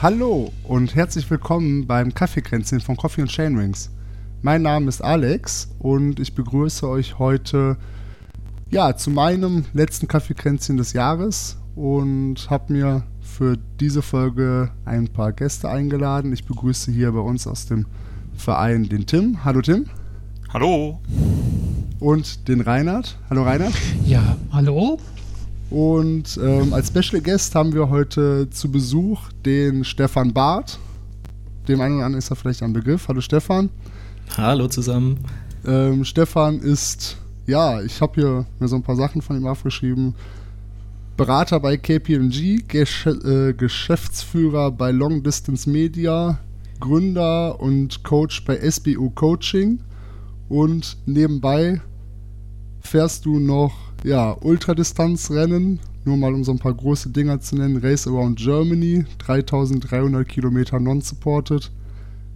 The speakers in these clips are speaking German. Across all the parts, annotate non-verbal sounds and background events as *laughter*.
Hallo und herzlich willkommen beim Kaffeekränzchen von Coffee and Chainrings. Mein Name ist Alex und ich begrüße euch heute ja, zu meinem letzten Kaffeekränzchen des Jahres und habe mir für diese Folge ein paar Gäste eingeladen. Ich begrüße hier bei uns aus dem Verein den Tim. Hallo Tim. Hallo. Und den Reinhard. Hallo Reinhard. Ja, hallo. Und ähm, als Special Guest haben wir heute zu Besuch den Stefan Barth. Dem einen oder anderen ist er vielleicht ein Begriff. Hallo Stefan. Hallo zusammen. Ähm, Stefan ist, ja, ich habe hier mir so ein paar Sachen von ihm aufgeschrieben. Berater bei KPMG, Gesch äh, Geschäftsführer bei Long Distance Media, Gründer und Coach bei SBU Coaching und nebenbei fährst du noch ja, Ultradistanzrennen, nur mal um so ein paar große Dinger zu nennen, Race Around Germany, 3300 Kilometer non-supported,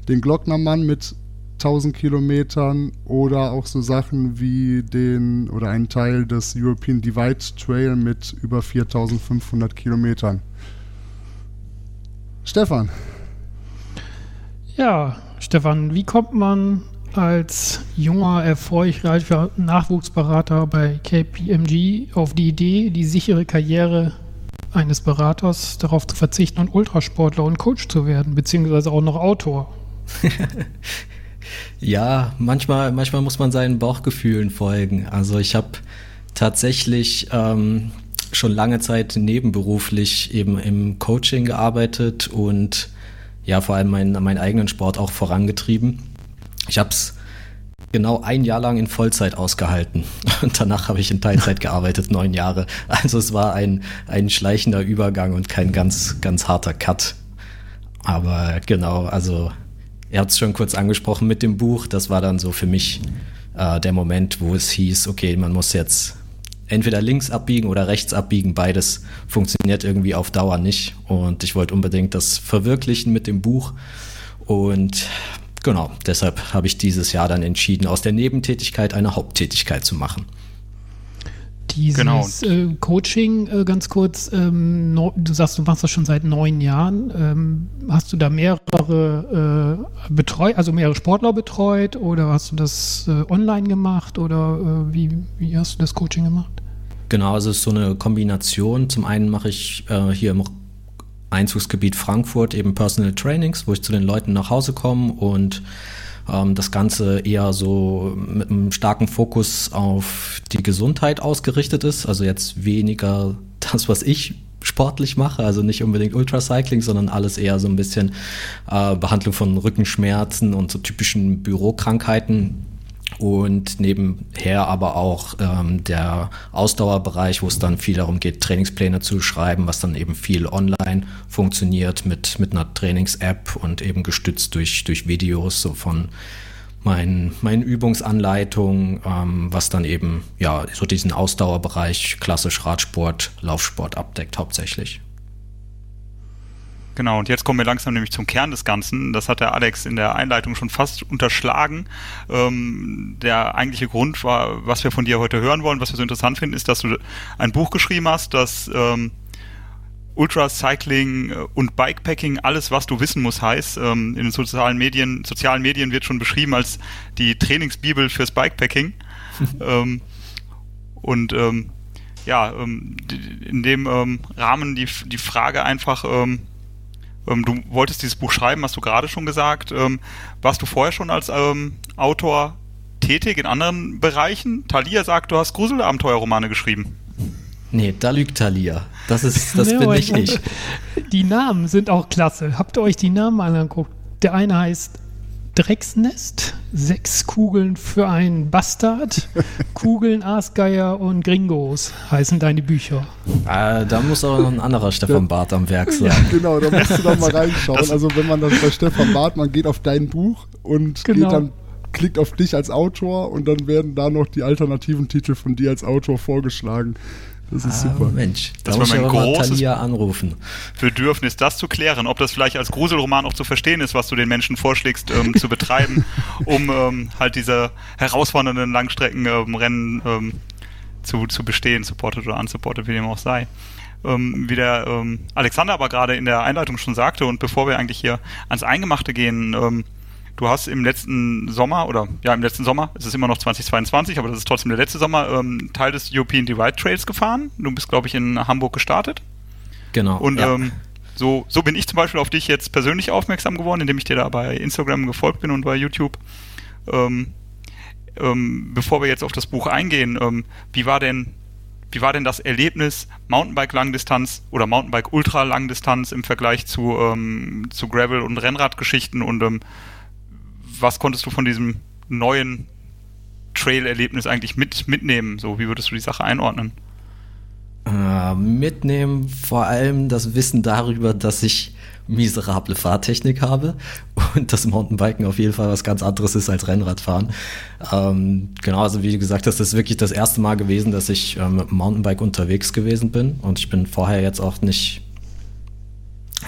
den Glocknermann mit 1000 Kilometern oder auch so Sachen wie den oder einen Teil des European Divide Trail mit über 4500 Kilometern. Stefan. Ja, Stefan, wie kommt man als junger, erfolgreicher Nachwuchsberater bei KPMG auf die Idee, die sichere Karriere eines Beraters darauf zu verzichten und Ultrasportler und Coach zu werden, beziehungsweise auch noch Autor? *laughs* ja, manchmal, manchmal muss man seinen Bauchgefühlen folgen. Also ich habe tatsächlich ähm, schon lange Zeit nebenberuflich eben im Coaching gearbeitet und ja, vor allem meinen, meinen eigenen Sport auch vorangetrieben. Ich habe es genau ein Jahr lang in Vollzeit ausgehalten *laughs* und danach habe ich in Teilzeit *laughs* gearbeitet, neun Jahre. Also es war ein, ein schleichender Übergang und kein ganz, ganz harter Cut. Aber genau, also ihr habt es schon kurz angesprochen mit dem Buch. Das war dann so für mich äh, der Moment, wo es hieß, okay, man muss jetzt entweder links abbiegen oder rechts abbiegen. Beides funktioniert irgendwie auf Dauer nicht. Und ich wollte unbedingt das verwirklichen mit dem Buch. Und genau, deshalb habe ich dieses Jahr dann entschieden, aus der Nebentätigkeit eine Haupttätigkeit zu machen. Dieses genau. äh, Coaching, äh, ganz kurz, ähm, no, du sagst, du machst das schon seit neun Jahren. Ähm, hast du da mehrere äh, betreut, also mehrere Sportler betreut oder hast du das äh, online gemacht oder äh, wie, wie hast du das Coaching gemacht? Genau, also es ist so eine Kombination. Zum einen mache ich äh, hier im Einzugsgebiet Frankfurt eben Personal Trainings, wo ich zu den Leuten nach Hause komme und ähm, das Ganze eher so mit einem starken Fokus auf die Gesundheit ausgerichtet ist. Also jetzt weniger *laughs* das, was ich sportlich mache, also nicht unbedingt Ultracycling, sondern alles eher so ein bisschen äh, Behandlung von Rückenschmerzen und so typischen Bürokrankheiten und nebenher aber auch ähm, der Ausdauerbereich, wo es dann viel darum geht, Trainingspläne zu schreiben, was dann eben viel online funktioniert mit, mit einer Trainings-App und eben gestützt durch, durch Videos so von meinen, meinen Übungsanleitungen, ähm, was dann eben ja so diesen Ausdauerbereich klassisch Radsport, Laufsport abdeckt hauptsächlich. Genau, und jetzt kommen wir langsam nämlich zum Kern des Ganzen. Das hat der Alex in der Einleitung schon fast unterschlagen. Ähm, der eigentliche Grund war, was wir von dir heute hören wollen, was wir so interessant finden, ist, dass du ein Buch geschrieben hast, das ähm, Ultracycling äh, und Bikepacking, alles was du wissen musst, heißt. Ähm, in den sozialen Medien, sozialen Medien wird schon beschrieben als die Trainingsbibel fürs Bikepacking. *laughs* ähm, und ähm, ja, ähm, in dem Rahmen die, die Frage einfach, du wolltest dieses Buch schreiben, hast du gerade schon gesagt. Ähm, warst du vorher schon als ähm, Autor tätig in anderen Bereichen? Thalia sagt, du hast Gruselabenteuerromane geschrieben. Nee, da lügt Thalia. Das ist, das bin nicht ich. Die Namen sind auch klasse. Habt ihr euch die Namen angeguckt? Der eine heißt Drecksnest, sechs Kugeln für einen Bastard, *laughs* Kugeln, Aasgeier und Gringos heißen deine Bücher. Äh, da muss aber noch ein anderer Stefan Barth am Werk sein. Ja, genau, da musst du dann mal *laughs* reinschauen. Also wenn man das bei Stefan Barth, man geht auf dein Buch und genau. geht dann klickt auf dich als Autor und dann werden da noch die alternativen Titel von dir als Autor vorgeschlagen. Das ist ah, super. Mensch, das war mein großes anrufen. Bedürfnis, das zu klären, ob das vielleicht als Gruselroman auch zu verstehen ist, was du den Menschen vorschlägst ähm, zu betreiben, *laughs* um ähm, halt diese herausfordernden Langstreckenrennen ähm, ähm, zu, zu bestehen, supported oder unsupported, wie dem auch sei. ähm, wie der ähm, Alexander aber gerade in der Einleitung schon sagte und bevor wir eigentlich hier ans Eingemachte gehen, ähm, du hast im letzten Sommer oder ja im letzten Sommer, es ist immer noch 2022, aber das ist trotzdem der letzte Sommer, ähm, Teil des European Divide Trails gefahren. Du bist glaube ich in Hamburg gestartet. Genau. Und ja. ähm, so, so bin ich zum Beispiel auf dich jetzt persönlich aufmerksam geworden, indem ich dir da bei Instagram gefolgt bin und bei YouTube. Ähm, ähm, bevor wir jetzt auf das Buch eingehen, ähm, wie war denn wie war denn das Erlebnis Mountainbike Langdistanz oder Mountainbike Ultra Langdistanz im Vergleich zu, ähm, zu Gravel und Rennradgeschichten und ähm, was konntest du von diesem neuen Trail-Erlebnis eigentlich mit, mitnehmen? So, wie würdest du die Sache einordnen? Äh, mitnehmen vor allem das Wissen darüber, dass ich miserable Fahrtechnik habe und das Mountainbiken auf jeden Fall was ganz anderes ist als Rennradfahren. Ähm, genau, also wie gesagt das ist wirklich das erste Mal gewesen, dass ich ähm, mit dem Mountainbike unterwegs gewesen bin und ich bin vorher jetzt auch nicht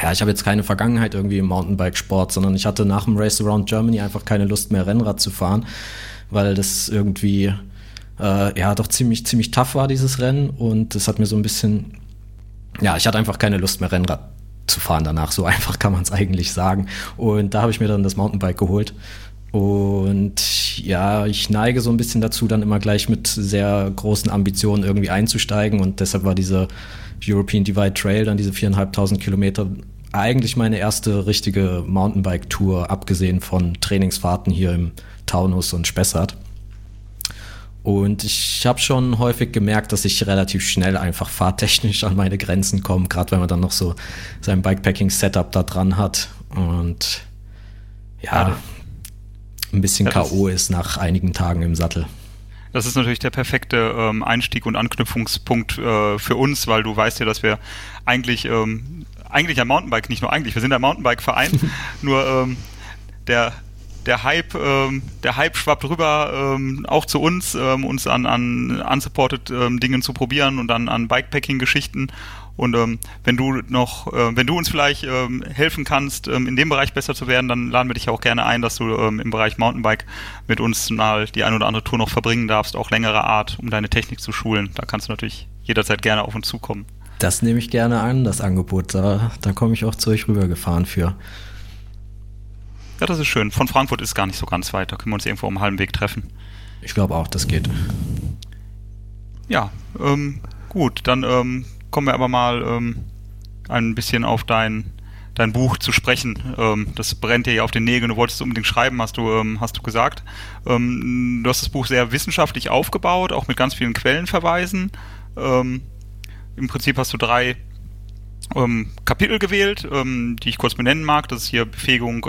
ja, ich habe jetzt keine Vergangenheit irgendwie im Mountainbike-Sport, sondern ich hatte nach dem Race Around Germany einfach keine Lust mehr Rennrad zu fahren, weil das irgendwie äh, ja doch ziemlich ziemlich tough war dieses Rennen und das hat mir so ein bisschen ja, ich hatte einfach keine Lust mehr Rennrad zu fahren danach. So *laughs* einfach kann man es eigentlich sagen. Und da habe ich mir dann das Mountainbike geholt. Und ja, ich neige so ein bisschen dazu, dann immer gleich mit sehr großen Ambitionen irgendwie einzusteigen. Und deshalb war diese European Divide Trail, dann diese viereinhalbtausend Kilometer, eigentlich meine erste richtige Mountainbike-Tour, abgesehen von Trainingsfahrten hier im Taunus und Spessart. Und ich habe schon häufig gemerkt, dass ich relativ schnell einfach fahrtechnisch an meine Grenzen komme, gerade wenn man dann noch so sein Bikepacking-Setup da dran hat und ja, ja ein bisschen K.O. ist nach einigen Tagen im Sattel. Das ist natürlich der perfekte ähm, Einstieg und Anknüpfungspunkt äh, für uns, weil du weißt ja, dass wir eigentlich, ähm, eigentlich ein Mountainbike, nicht nur eigentlich, wir sind ein Mountainbike-Verein, *laughs* nur ähm, der der Hype, ähm, der Hype schwappt rüber, ähm, auch zu uns, ähm, uns an, an unsupported ähm, Dingen zu probieren und dann an Bikepacking-Geschichten. Und ähm, wenn du noch, äh, wenn du uns vielleicht ähm, helfen kannst, ähm, in dem Bereich besser zu werden, dann laden wir dich auch gerne ein, dass du ähm, im Bereich Mountainbike mit uns mal die ein oder andere Tour noch verbringen darfst, auch längere Art, um deine Technik zu schulen. Da kannst du natürlich jederzeit gerne auf uns zukommen. Das nehme ich gerne an, das Angebot. Da, da komme ich auch zu euch rübergefahren für. Ja, das ist schön. Von Frankfurt ist gar nicht so ganz weit. Da können wir uns irgendwo am halben Weg treffen. Ich glaube auch, das geht. Ja, ähm, gut. Dann ähm, kommen wir aber mal ähm, ein bisschen auf dein, dein Buch zu sprechen. Ähm, das brennt dir ja auf den Nägeln. Du wolltest unbedingt schreiben, hast du, ähm, hast du gesagt. Du hast das Buch sehr wissenschaftlich aufgebaut, auch mit ganz vielen Quellenverweisen. Im Prinzip hast du drei Kapitel gewählt, die ich kurz benennen mag. Das ist hier Befähigung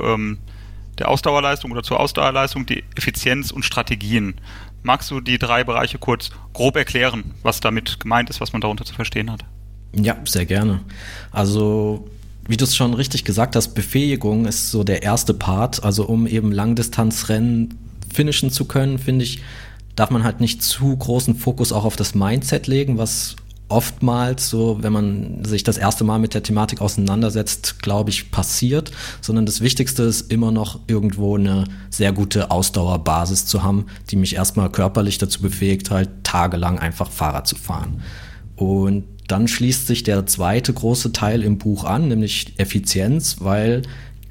der Ausdauerleistung oder zur Ausdauerleistung, die Effizienz und Strategien. Magst du die drei Bereiche kurz grob erklären, was damit gemeint ist, was man darunter zu verstehen hat? Ja, sehr gerne. Also, wie du es schon richtig gesagt hast, Befähigung ist so der erste Part. Also, um eben Langdistanzrennen finishen zu können, finde ich, darf man halt nicht zu großen Fokus auch auf das Mindset legen, was oftmals so, wenn man sich das erste Mal mit der Thematik auseinandersetzt, glaube ich, passiert, sondern das Wichtigste ist immer noch irgendwo eine sehr gute Ausdauerbasis zu haben, die mich erstmal körperlich dazu befähigt, halt tagelang einfach Fahrrad zu fahren. Und dann schließt sich der zweite große Teil im Buch an, nämlich Effizienz, weil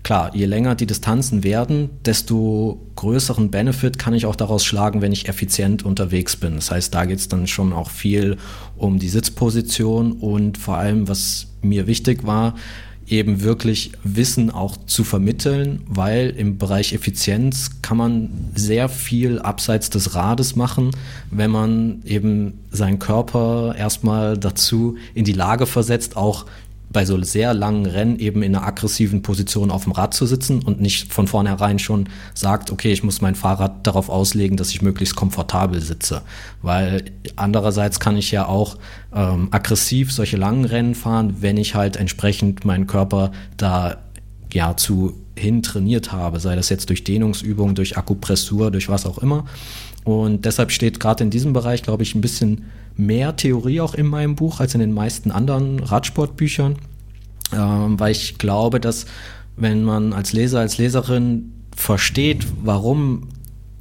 klar, je länger die Distanzen werden, desto größeren Benefit kann ich auch daraus schlagen, wenn ich effizient unterwegs bin. Das heißt, da geht es dann schon auch viel um die Sitzposition und vor allem, was mir wichtig war, eben wirklich Wissen auch zu vermitteln, weil im Bereich Effizienz kann man sehr viel abseits des Rades machen, wenn man eben seinen Körper erstmal dazu in die Lage versetzt, auch bei so sehr langen Rennen eben in einer aggressiven Position auf dem Rad zu sitzen und nicht von vornherein schon sagt, okay, ich muss mein Fahrrad darauf auslegen, dass ich möglichst komfortabel sitze. Weil andererseits kann ich ja auch ähm, aggressiv solche langen Rennen fahren, wenn ich halt entsprechend meinen Körper da ja zu hin trainiert habe, sei das jetzt durch Dehnungsübungen, durch Akupressur, durch was auch immer. Und deshalb steht gerade in diesem Bereich, glaube ich, ein bisschen mehr Theorie auch in meinem Buch als in den meisten anderen Radsportbüchern, ähm, weil ich glaube, dass wenn man als Leser, als Leserin versteht, warum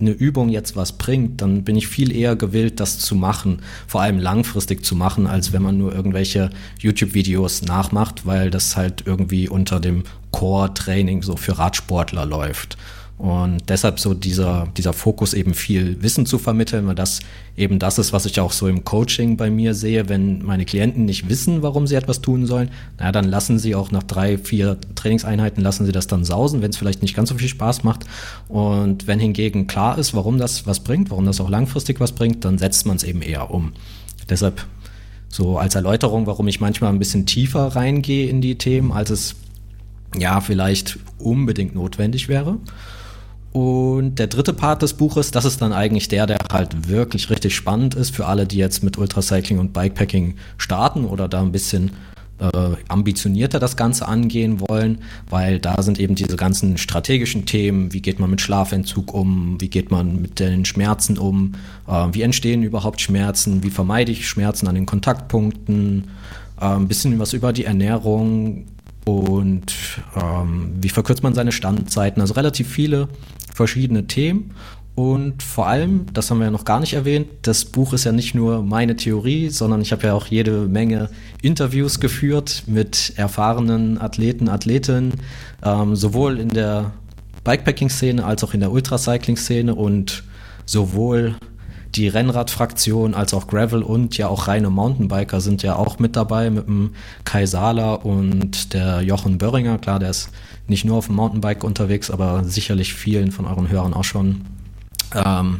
eine Übung jetzt was bringt, dann bin ich viel eher gewillt, das zu machen, vor allem langfristig zu machen, als wenn man nur irgendwelche YouTube-Videos nachmacht, weil das halt irgendwie unter dem Core-Training so für Radsportler läuft. Und deshalb so dieser, dieser Fokus eben viel Wissen zu vermitteln, weil das eben das ist, was ich auch so im Coaching bei mir sehe. Wenn meine Klienten nicht wissen, warum sie etwas tun sollen, naja, dann lassen sie auch nach drei, vier Trainingseinheiten, lassen sie das dann sausen, wenn es vielleicht nicht ganz so viel Spaß macht. Und wenn hingegen klar ist, warum das was bringt, warum das auch langfristig was bringt, dann setzt man es eben eher um. Deshalb so als Erläuterung, warum ich manchmal ein bisschen tiefer reingehe in die Themen, als es ja vielleicht unbedingt notwendig wäre. Und der dritte Part des Buches, das ist dann eigentlich der, der halt wirklich richtig spannend ist für alle, die jetzt mit Ultracycling und Bikepacking starten oder da ein bisschen äh, ambitionierter das Ganze angehen wollen, weil da sind eben diese ganzen strategischen Themen, wie geht man mit Schlafentzug um, wie geht man mit den Schmerzen um, äh, wie entstehen überhaupt Schmerzen, wie vermeide ich Schmerzen an den Kontaktpunkten, äh, ein bisschen was über die Ernährung und ähm, wie verkürzt man seine Standzeiten, also relativ viele verschiedene Themen. Und vor allem, das haben wir ja noch gar nicht erwähnt, das Buch ist ja nicht nur meine Theorie, sondern ich habe ja auch jede Menge Interviews geführt mit erfahrenen Athleten, Athletinnen, ähm, sowohl in der Bikepacking-Szene als auch in der Ultracycling-Szene und sowohl die Rennradfraktion als auch Gravel und ja auch reine Mountainbiker sind ja auch mit dabei mit dem Kai Sala und der Jochen Böhringer. Klar, der ist nicht nur auf dem Mountainbike unterwegs, aber sicherlich vielen von euren Hörern auch schon ähm,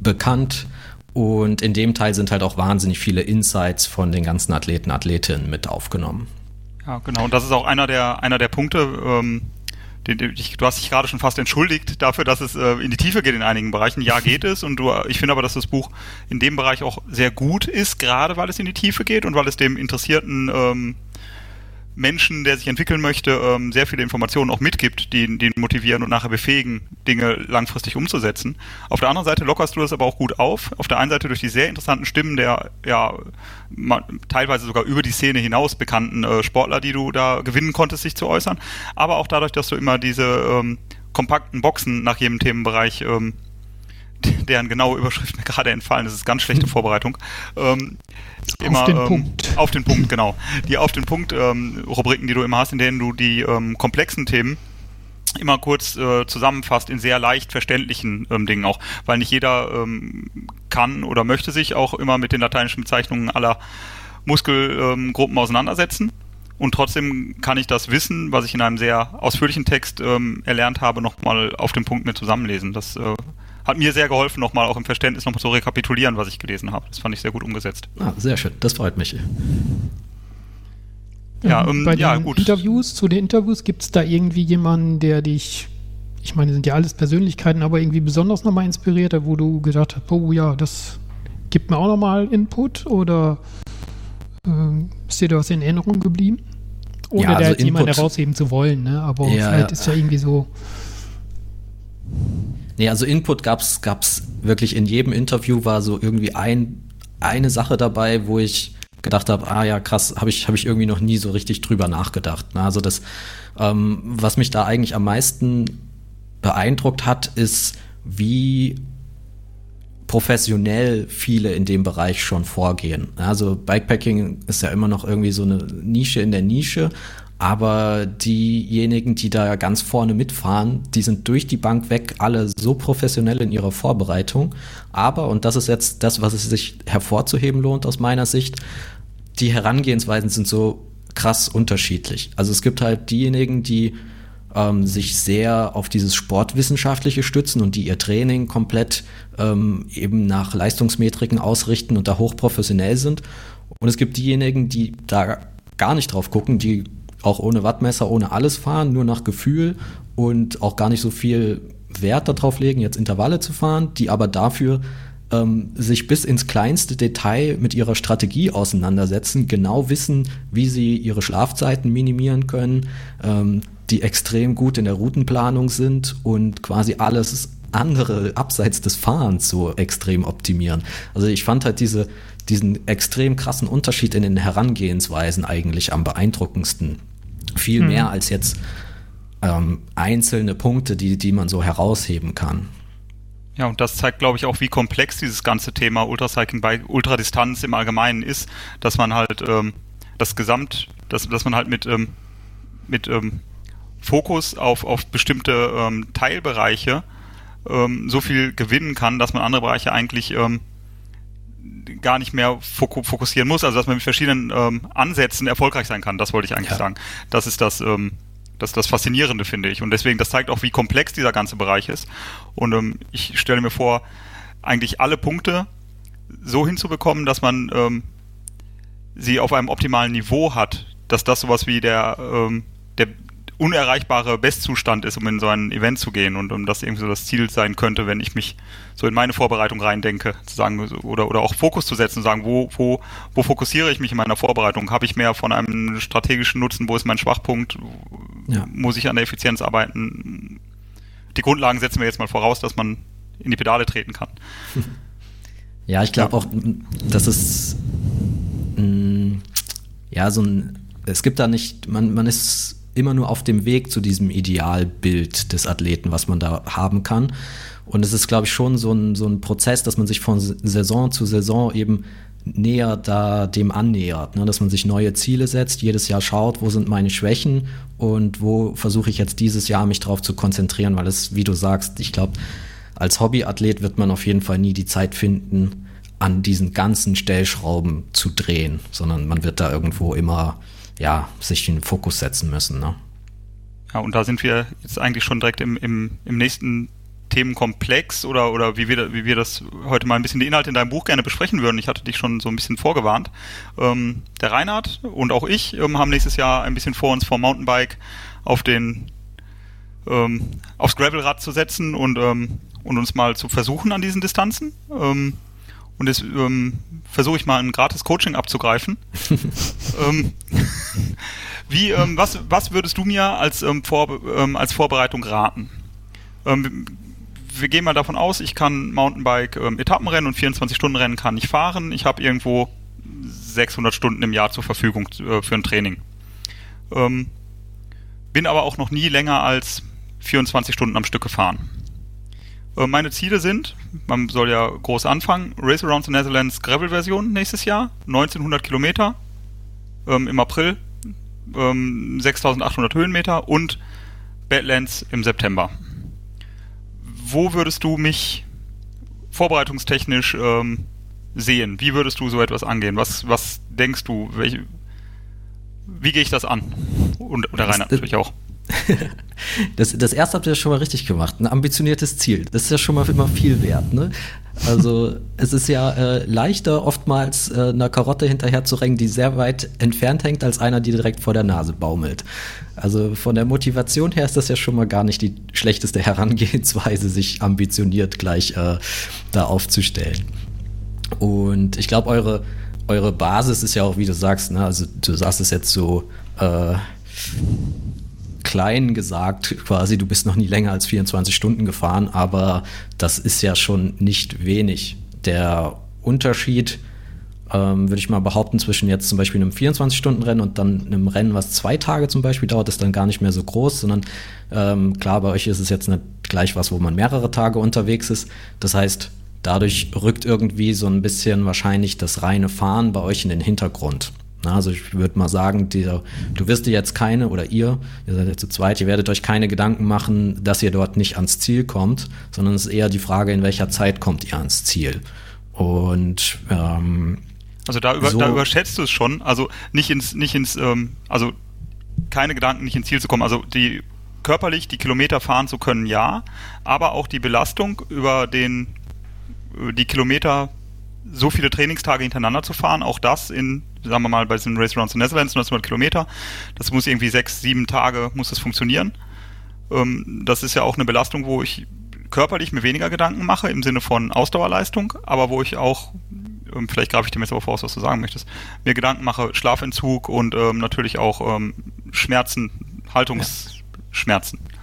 bekannt. Und in dem Teil sind halt auch wahnsinnig viele Insights von den ganzen Athleten, Athletinnen mit aufgenommen. Ja, genau. Und das ist auch einer der, einer der Punkte, ähm, du hast dich gerade schon fast entschuldigt dafür, dass es äh, in die Tiefe geht in einigen Bereichen. Ja, geht es. Und du, ich finde aber, dass das Buch in dem Bereich auch sehr gut ist, gerade weil es in die Tiefe geht und weil es dem interessierten ähm, Menschen, der sich entwickeln möchte, ähm, sehr viele Informationen auch mitgibt, die, ihn motivieren und nachher befähigen, Dinge langfristig umzusetzen. Auf der anderen Seite lockerst du das aber auch gut auf. Auf der einen Seite durch die sehr interessanten Stimmen der ja teilweise sogar über die Szene hinaus bekannten äh, Sportler, die du da gewinnen konntest, sich zu äußern, aber auch dadurch, dass du immer diese ähm, kompakten Boxen nach jedem Themenbereich ähm, *laughs* deren genaue Überschrift mir gerade entfallen das ist ganz schlechte Vorbereitung. Ähm, immer, auf den ähm, Punkt. Auf den Punkt, genau. Die auf den Punkt ähm, Rubriken, die du immer hast, in denen du die ähm, komplexen Themen immer kurz äh, zusammenfasst in sehr leicht verständlichen ähm, Dingen auch, weil nicht jeder ähm, kann oder möchte sich auch immer mit den lateinischen Bezeichnungen aller Muskelgruppen ähm, auseinandersetzen. Und trotzdem kann ich das Wissen, was ich in einem sehr ausführlichen Text ähm, erlernt habe, nochmal auf den Punkt mir zusammenlesen. Das äh, hat mir sehr geholfen, nochmal auch im Verständnis nochmal zu rekapitulieren, was ich gelesen habe. Das fand ich sehr gut umgesetzt. Ah, sehr schön. Das freut mich. Ja, ähm, Bei ja, den gut. Interviews, zu den Interviews, gibt es da irgendwie jemanden, der dich, ich meine, sind ja alles Persönlichkeiten, aber irgendwie besonders nochmal inspiriert hat, wo du gedacht hast, oh ja, das gibt mir auch nochmal Input oder äh, ist dir da was in Erinnerung geblieben? Ohne ja, also da jetzt Input, jemanden herausheben zu wollen, ne? aber ja, vielleicht ist ja irgendwie so. Nee, also Input gab's gab's wirklich in jedem Interview war so irgendwie ein, eine Sache dabei, wo ich gedacht habe, ah ja, krass, habe ich, hab ich irgendwie noch nie so richtig drüber nachgedacht. Also das, ähm, was mich da eigentlich am meisten beeindruckt hat, ist, wie professionell viele in dem Bereich schon vorgehen. Also Bikepacking ist ja immer noch irgendwie so eine Nische in der Nische, aber diejenigen, die da ganz vorne mitfahren, die sind durch die Bank weg alle so professionell in ihrer Vorbereitung. Aber, und das ist jetzt das, was es sich hervorzuheben lohnt aus meiner Sicht, die Herangehensweisen sind so krass unterschiedlich. Also es gibt halt diejenigen, die ähm, sich sehr auf dieses Sportwissenschaftliche stützen und die ihr Training komplett ähm, eben nach Leistungsmetriken ausrichten und da hochprofessionell sind. Und es gibt diejenigen, die da gar nicht drauf gucken, die auch ohne Wattmesser, ohne alles fahren, nur nach Gefühl und auch gar nicht so viel Wert darauf legen, jetzt Intervalle zu fahren, die aber dafür ähm, sich bis ins kleinste Detail mit ihrer Strategie auseinandersetzen, genau wissen, wie sie ihre Schlafzeiten minimieren können, ähm, die extrem gut in der Routenplanung sind und quasi alles andere abseits des Fahrens so extrem optimieren. Also ich fand halt diese, diesen extrem krassen Unterschied in den Herangehensweisen eigentlich am beeindruckendsten. Viel mhm. mehr als jetzt ähm, einzelne Punkte, die, die man so herausheben kann. Ja, und das zeigt, glaube ich, auch, wie komplex dieses ganze Thema Ultracycling bei Ultradistanz im Allgemeinen ist, dass man halt ähm, das Gesamt, dass, dass man halt mit, ähm, mit ähm, Fokus auf, auf bestimmte ähm, Teilbereiche ähm, so viel gewinnen kann, dass man andere Bereiche eigentlich ähm, gar nicht mehr fokussieren muss, also dass man mit verschiedenen ähm, Ansätzen erfolgreich sein kann. Das wollte ich eigentlich ja. sagen. Das ist das, ähm, das, das Faszinierende, finde ich. Und deswegen, das zeigt auch, wie komplex dieser ganze Bereich ist. Und ähm, ich stelle mir vor, eigentlich alle Punkte so hinzubekommen, dass man ähm, sie auf einem optimalen Niveau hat, dass das sowas wie der, ähm, der unerreichbare Bestzustand ist, um in so ein Event zu gehen und um das irgendwie so das Ziel sein könnte, wenn ich mich so in meine Vorbereitung reindenke, zu sagen, oder, oder auch Fokus zu setzen, zu sagen, wo, wo, wo fokussiere ich mich in meiner Vorbereitung? Habe ich mehr von einem strategischen Nutzen? Wo ist mein Schwachpunkt? Ja. Muss ich an der Effizienz arbeiten? Die Grundlagen setzen wir jetzt mal voraus, dass man in die Pedale treten kann. *laughs* Ja, ich glaube ja. auch, dass es mh, ja so ein, es gibt da nicht, man, man ist immer nur auf dem Weg zu diesem Idealbild des Athleten, was man da haben kann. Und es ist, glaube ich, schon so ein, so ein Prozess, dass man sich von Saison zu Saison eben näher da dem annähert, ne? dass man sich neue Ziele setzt, jedes Jahr schaut, wo sind meine Schwächen und wo versuche ich jetzt dieses Jahr mich drauf zu konzentrieren, weil es, wie du sagst, ich glaube, als Hobbyathlet wird man auf jeden Fall nie die Zeit finden, an diesen ganzen Stellschrauben zu drehen, sondern man wird da irgendwo immer ja, sich den Fokus setzen müssen. Ne? Ja, und da sind wir jetzt eigentlich schon direkt im, im, im nächsten Themenkomplex oder, oder wie, wir, wie wir das heute mal ein bisschen die Inhalte in deinem Buch gerne besprechen würden. Ich hatte dich schon so ein bisschen vorgewarnt. Ähm, der Reinhard und auch ich ähm, haben nächstes Jahr ein bisschen vor uns vom Mountainbike auf den ähm, aufs Gravelrad zu setzen und, ähm, und uns mal zu versuchen an diesen Distanzen. Und jetzt ähm, versuche ich mal ein gratis Coaching abzugreifen. *laughs* ähm, *laughs* wie, ähm, was, was würdest du mir als, ähm, vor, ähm, als Vorbereitung raten? Ähm, wir gehen mal davon aus, ich kann Mountainbike Etappenrennen und 24-Stunden-Rennen kann ich fahren. Ich habe irgendwo 600 Stunden im Jahr zur Verfügung äh, für ein Training. Bin aber auch noch nie länger als 24 Stunden am Stück gefahren. Äh, meine Ziele sind, man soll ja groß anfangen, Race Around the Netherlands Gravel-Version nächstes Jahr, 1900 Kilometer ähm, im April, ähm, 6800 Höhenmeter und Badlands im September. Wo würdest du mich vorbereitungstechnisch ähm, sehen? Wie würdest du so etwas angehen? Was, was denkst du? Welche, wie gehe ich das an? Und, und der Rainer natürlich auch. *laughs* das, das erste habt ihr schon mal richtig gemacht. Ein ambitioniertes Ziel. Das ist ja schon mal immer viel wert. Ne? Also es ist ja äh, leichter, oftmals äh, einer Karotte hinterher die sehr weit entfernt hängt, als einer, die direkt vor der Nase baumelt. Also von der Motivation her ist das ja schon mal gar nicht die schlechteste Herangehensweise, sich ambitioniert gleich äh, da aufzustellen. Und ich glaube, eure, eure Basis ist ja auch, wie du sagst, ne? also du sagst es jetzt so, äh, klein gesagt, quasi, du bist noch nie länger als 24 Stunden gefahren, aber das ist ja schon nicht wenig. Der Unterschied, ähm, würde ich mal behaupten, zwischen jetzt zum Beispiel einem 24-Stunden-Rennen und dann einem Rennen, was zwei Tage zum Beispiel dauert, ist dann gar nicht mehr so groß, sondern ähm, klar, bei euch ist es jetzt nicht gleich was, wo man mehrere Tage unterwegs ist. Das heißt, dadurch rückt irgendwie so ein bisschen wahrscheinlich das reine Fahren bei euch in den Hintergrund. Also ich würde mal sagen, dieser, du wirst dir jetzt keine, oder ihr, ihr seid jetzt zu zweit, ihr werdet euch keine Gedanken machen, dass ihr dort nicht ans Ziel kommt, sondern es ist eher die Frage, in welcher Zeit kommt ihr ans Ziel. Und ähm, also da, über, so, da überschätzt du es schon, also nicht ins, nicht ins, ähm, also keine Gedanken, nicht ins Ziel zu kommen. Also die körperlich die Kilometer fahren zu können, ja, aber auch die Belastung über den die Kilometer so viele Trainingstage hintereinander zu fahren, auch das in sagen wir mal, bei diesem Race Around the Netherlands, 1900 Kilometer, das muss irgendwie sechs, sieben Tage, muss das funktionieren. Ähm, das ist ja auch eine Belastung, wo ich körperlich mir weniger Gedanken mache, im Sinne von Ausdauerleistung, aber wo ich auch, ähm, vielleicht greife ich dem jetzt aber voraus, was du sagen möchtest, mir Gedanken mache, Schlafentzug und ähm, natürlich auch ähm, Schmerzen, Haltungsschmerzen. Ja.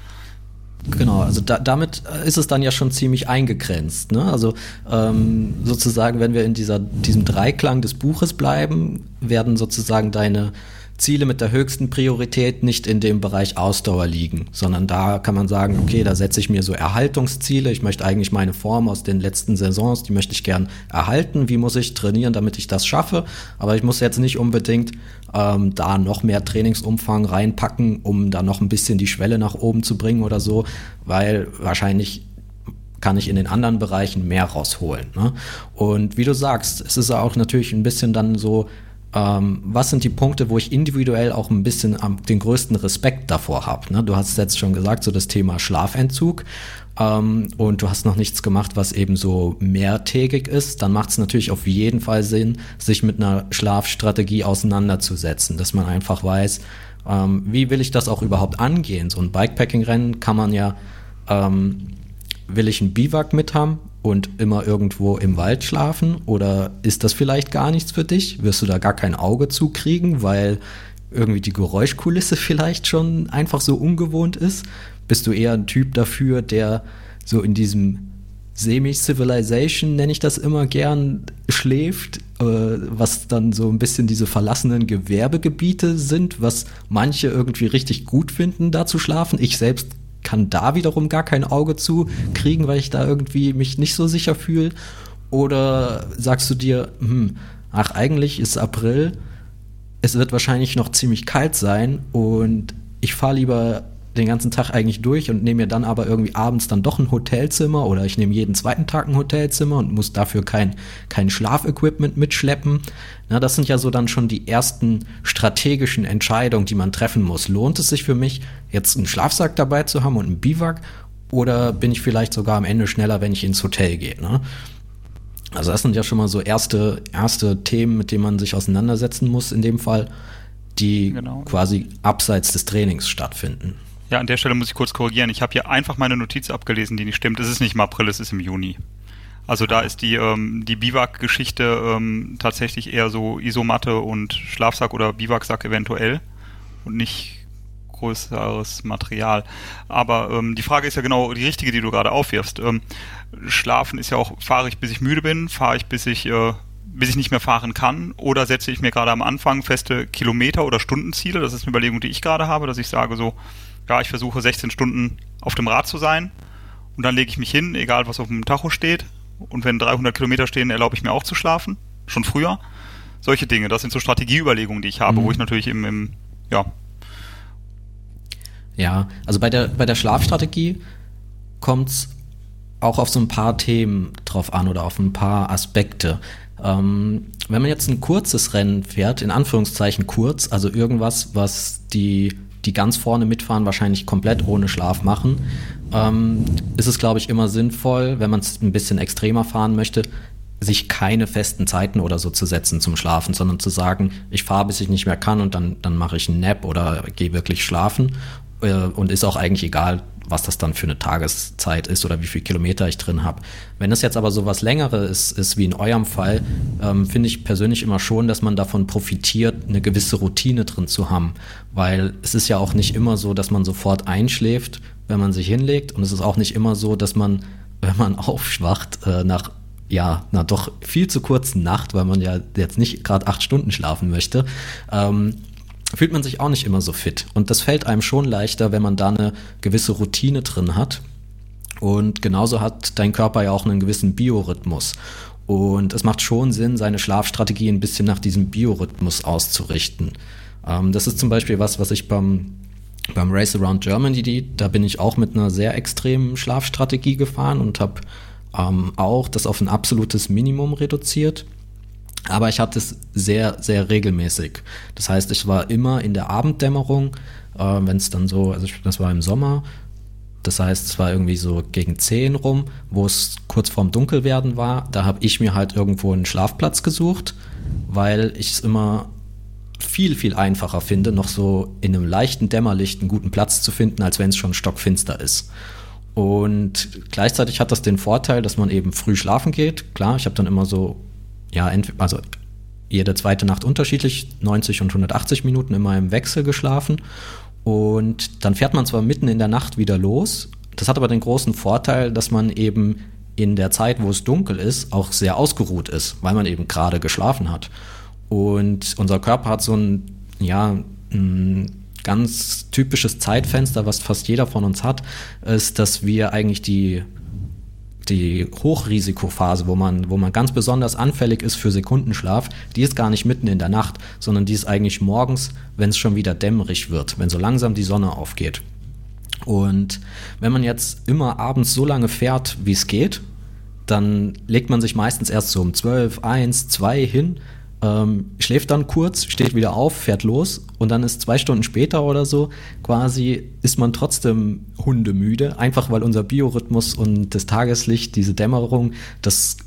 Genau, also da, damit ist es dann ja schon ziemlich eingegrenzt. Ne? Also ähm, sozusagen, wenn wir in dieser, diesem Dreiklang des Buches bleiben, werden sozusagen deine Ziele mit der höchsten Priorität nicht in dem Bereich Ausdauer liegen, sondern da kann man sagen, okay, da setze ich mir so Erhaltungsziele. Ich möchte eigentlich meine Form aus den letzten Saisons, die möchte ich gern erhalten. Wie muss ich trainieren, damit ich das schaffe? Aber ich muss jetzt nicht unbedingt ähm, da noch mehr Trainingsumfang reinpacken, um da noch ein bisschen die Schwelle nach oben zu bringen oder so, weil wahrscheinlich kann ich in den anderen Bereichen mehr rausholen. Ne? Und wie du sagst, es ist auch natürlich ein bisschen dann so, ähm, was sind die Punkte, wo ich individuell auch ein bisschen am, den größten Respekt davor habe. Ne? Du hast jetzt schon gesagt, so das Thema Schlafentzug ähm, und du hast noch nichts gemacht, was eben so mehrtägig ist, dann macht es natürlich auf jeden Fall Sinn, sich mit einer Schlafstrategie auseinanderzusetzen, dass man einfach weiß, ähm, wie will ich das auch überhaupt angehen. So ein Bikepacking-Rennen kann man ja ähm, will ich ein Biwak mit haben und immer irgendwo im Wald schlafen? Oder ist das vielleicht gar nichts für dich? Wirst du da gar kein Auge zukriegen, weil irgendwie die Geräuschkulisse *laughs* vielleicht schon einfach so ungewohnt ist? Bist du eher ein Typ dafür, der so in diesem Semi-Civilization, nenne ich das immer gern, schläft, äh, was dann so ein bisschen diese verlassenen Gewerbegebiete sind, was manche irgendwie richtig gut finden, da zu schlafen. Ich selbst kann da wiederum gar kein Auge zu kriegen, weil ich da irgendwie mich nicht so sicher fühle? Oder sagst du dir, hm, ach, eigentlich ist April, es wird wahrscheinlich noch ziemlich kalt sein und ich fahre lieber den ganzen Tag eigentlich durch und nehme mir dann aber irgendwie abends dann doch ein Hotelzimmer oder ich nehme jeden zweiten Tag ein Hotelzimmer und muss dafür kein, kein Schlafequipment mitschleppen. Na, das sind ja so dann schon die ersten strategischen Entscheidungen, die man treffen muss. Lohnt es sich für mich, jetzt einen Schlafsack dabei zu haben und einen Biwak oder bin ich vielleicht sogar am Ende schneller, wenn ich ins Hotel gehe? Ne? Also das sind ja schon mal so erste, erste Themen, mit denen man sich auseinandersetzen muss in dem Fall, die genau. quasi abseits des Trainings stattfinden. Ja, an der Stelle muss ich kurz korrigieren. Ich habe hier einfach meine Notiz abgelesen, die nicht stimmt. Es ist nicht im April, es ist im Juni. Also da ist die, ähm, die Biwak-Geschichte ähm, tatsächlich eher so Isomatte und Schlafsack oder Biwaksack eventuell und nicht größeres Material. Aber ähm, die Frage ist ja genau die richtige, die du gerade aufwirfst. Ähm, Schlafen ist ja auch, fahre ich bis ich müde bin, fahre ich bis ich äh, bis ich nicht mehr fahren kann oder setze ich mir gerade am Anfang feste Kilometer- oder Stundenziele. Das ist eine Überlegung, die ich gerade habe, dass ich sage so, ja, ich versuche 16 Stunden auf dem Rad zu sein und dann lege ich mich hin, egal was auf dem Tacho steht. Und wenn 300 Kilometer stehen, erlaube ich mir auch zu schlafen, schon früher. Solche Dinge, das sind so Strategieüberlegungen, die ich habe, mhm. wo ich natürlich im, im, ja. Ja, also bei der, bei der Schlafstrategie kommt es auch auf so ein paar Themen drauf an oder auf ein paar Aspekte. Ähm, wenn man jetzt ein kurzes Rennen fährt, in Anführungszeichen kurz, also irgendwas, was die die ganz vorne mitfahren, wahrscheinlich komplett ohne Schlaf machen, ähm, ist es, glaube ich, immer sinnvoll, wenn man es ein bisschen extremer fahren möchte, sich keine festen Zeiten oder so zu setzen zum Schlafen, sondern zu sagen, ich fahre, bis ich nicht mehr kann und dann, dann mache ich einen Nap oder gehe wirklich schlafen. Äh, und ist auch eigentlich egal, was das dann für eine Tageszeit ist oder wie viel Kilometer ich drin habe. Wenn es jetzt aber so was Längeres ist, ist wie in eurem Fall, ähm, finde ich persönlich immer schon, dass man davon profitiert, eine gewisse Routine drin zu haben. Weil es ist ja auch nicht immer so, dass man sofort einschläft, wenn man sich hinlegt. Und es ist auch nicht immer so, dass man, *laughs* wenn man aufschwacht, äh, nach ja, na doch viel zu kurzen Nacht, weil man ja jetzt nicht gerade acht Stunden schlafen möchte, ähm, fühlt man sich auch nicht immer so fit. Und das fällt einem schon leichter, wenn man da eine gewisse Routine drin hat. Und genauso hat dein Körper ja auch einen gewissen Biorhythmus. Und es macht schon Sinn, seine Schlafstrategie ein bisschen nach diesem Biorhythmus auszurichten. Ähm, das ist zum Beispiel was, was ich beim, beim Race Around Germany, da bin ich auch mit einer sehr extremen Schlafstrategie gefahren und habe ähm, auch das auf ein absolutes Minimum reduziert. Aber ich hatte es sehr, sehr regelmäßig. Das heißt, ich war immer in der Abenddämmerung, äh, wenn es dann so, also das war im Sommer, das heißt, es war irgendwie so gegen 10 rum, wo es kurz vorm Dunkelwerden war. Da habe ich mir halt irgendwo einen Schlafplatz gesucht, weil ich es immer viel, viel einfacher finde, noch so in einem leichten Dämmerlicht einen guten Platz zu finden, als wenn es schon stockfinster ist. Und gleichzeitig hat das den Vorteil, dass man eben früh schlafen geht. Klar, ich habe dann immer so ja, also jede zweite Nacht unterschiedlich, 90 und 180 Minuten immer im Wechsel geschlafen. Und dann fährt man zwar mitten in der Nacht wieder los, das hat aber den großen Vorteil, dass man eben in der Zeit, wo es dunkel ist, auch sehr ausgeruht ist, weil man eben gerade geschlafen hat. Und unser Körper hat so ein ja, ein ganz typisches Zeitfenster, was fast jeder von uns hat, ist, dass wir eigentlich die die Hochrisikophase, wo man, wo man ganz besonders anfällig ist für Sekundenschlaf, die ist gar nicht mitten in der Nacht, sondern die ist eigentlich morgens, wenn es schon wieder dämmerig wird, wenn so langsam die Sonne aufgeht. Und wenn man jetzt immer abends so lange fährt, wie es geht, dann legt man sich meistens erst so um 12, 1, 2 hin, ähm, schläft dann kurz, steht wieder auf, fährt los und dann ist zwei Stunden später oder so quasi ist man trotzdem hundemüde, einfach weil unser Biorhythmus und das Tageslicht, diese Dämmerung, das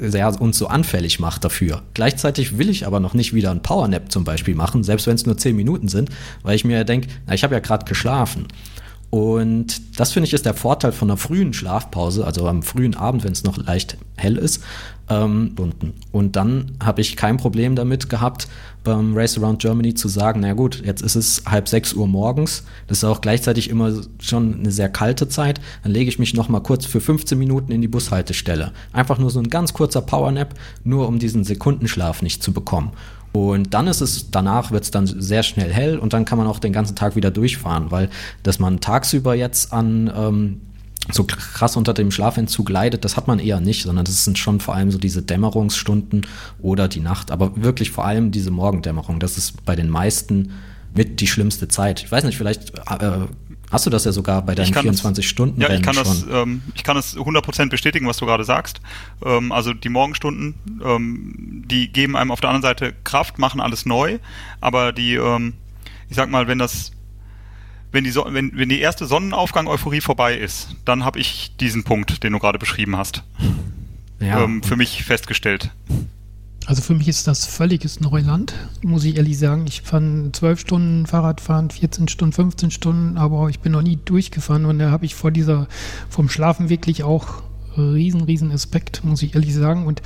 ja, uns so anfällig macht dafür. Gleichzeitig will ich aber noch nicht wieder ein Powernap zum Beispiel machen, selbst wenn es nur zehn Minuten sind, weil ich mir denke, ich habe ja gerade geschlafen. Und das finde ich ist der Vorteil von einer frühen Schlafpause, also am frühen Abend, wenn es noch leicht hell ist. Ähm, und dann habe ich kein Problem damit gehabt, beim Race Around Germany zu sagen, na gut, jetzt ist es halb sechs Uhr morgens. Das ist auch gleichzeitig immer schon eine sehr kalte Zeit. Dann lege ich mich noch mal kurz für 15 Minuten in die Bushaltestelle. Einfach nur so ein ganz kurzer Powernap, nur um diesen Sekundenschlaf nicht zu bekommen. Und dann ist es, danach wird es dann sehr schnell hell und dann kann man auch den ganzen Tag wieder durchfahren, weil dass man tagsüber jetzt an ähm, so krass unter dem Schlafentzug leidet, das hat man eher nicht, sondern das sind schon vor allem so diese Dämmerungsstunden oder die Nacht, aber wirklich vor allem diese Morgendämmerung, das ist bei den meisten mit die schlimmste Zeit. Ich weiß nicht, vielleicht äh, Hast du das ja sogar bei deinen 24 Stunden Ja, ich kann schon. das, ähm, ich kann das 100% bestätigen, was du gerade sagst. Ähm, also die Morgenstunden, ähm, die geben einem auf der anderen Seite Kraft, machen alles neu, aber die, ähm, ich sag mal, wenn das wenn die, so wenn, wenn die erste Sonnenaufgang-Euphorie vorbei ist, dann habe ich diesen Punkt, den du gerade beschrieben hast, ja. ähm, für mich festgestellt. Also für mich ist das völliges Neuland, muss ich ehrlich sagen. Ich fand zwölf Stunden Fahrradfahren, 14 Stunden, 15 Stunden, aber ich bin noch nie durchgefahren und da habe ich vor dieser, vom Schlafen wirklich auch riesen, riesen Aspekt, muss ich ehrlich sagen. Und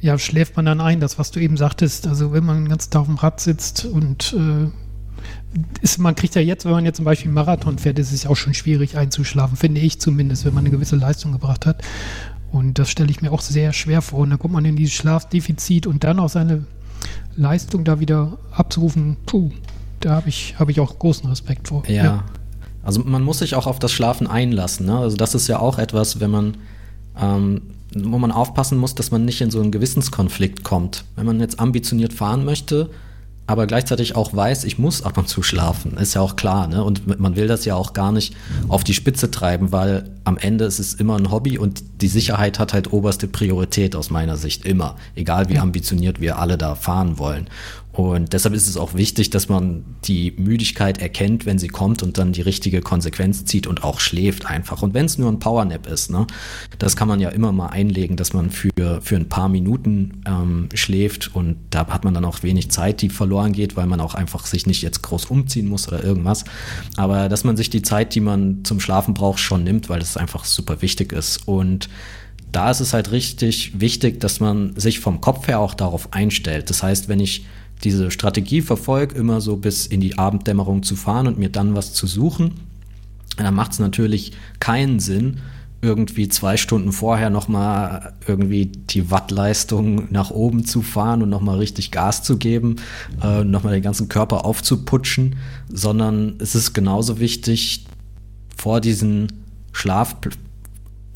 ja, schläft man dann ein, das, was du eben sagtest. Also wenn man den ganzen Tag auf dem Rad sitzt und äh, ist, man kriegt ja jetzt, wenn man jetzt zum Beispiel Marathon fährt, ist es auch schon schwierig einzuschlafen, finde ich zumindest, wenn man eine gewisse Leistung gebracht hat. Und das stelle ich mir auch sehr schwer vor. Und dann kommt man in dieses Schlafdefizit und dann auch seine Leistung da wieder abzurufen, puh, da habe ich, hab ich auch großen Respekt vor. Ja. ja. Also man muss sich auch auf das Schlafen einlassen. Ne? Also das ist ja auch etwas, wenn man, ähm, wo man aufpassen muss, dass man nicht in so einen Gewissenskonflikt kommt. Wenn man jetzt ambitioniert fahren möchte, aber gleichzeitig auch weiß, ich muss ab und zu schlafen, ist ja auch klar, ne? Und man will das ja auch gar nicht auf die Spitze treiben, weil am Ende ist es immer ein Hobby und die Sicherheit hat halt oberste Priorität aus meiner Sicht immer, egal wie ambitioniert wir alle da fahren wollen. Und deshalb ist es auch wichtig, dass man die Müdigkeit erkennt, wenn sie kommt und dann die richtige Konsequenz zieht und auch schläft einfach. Und wenn es nur ein Powernap ist, ne, das kann man ja immer mal einlegen, dass man für, für ein paar Minuten ähm, schläft und da hat man dann auch wenig Zeit, die verloren geht, weil man auch einfach sich nicht jetzt groß umziehen muss oder irgendwas. Aber dass man sich die Zeit, die man zum Schlafen braucht, schon nimmt, weil das einfach super wichtig ist. Und da ist es halt richtig wichtig, dass man sich vom Kopf her auch darauf einstellt. Das heißt, wenn ich diese Strategie verfolge, immer so bis in die Abenddämmerung zu fahren und mir dann was zu suchen, dann macht es natürlich keinen Sinn, irgendwie zwei Stunden vorher nochmal irgendwie die Wattleistung nach oben zu fahren und nochmal richtig Gas zu geben, äh, nochmal den ganzen Körper aufzuputschen, sondern es ist genauso wichtig, vor diesen Schlaf,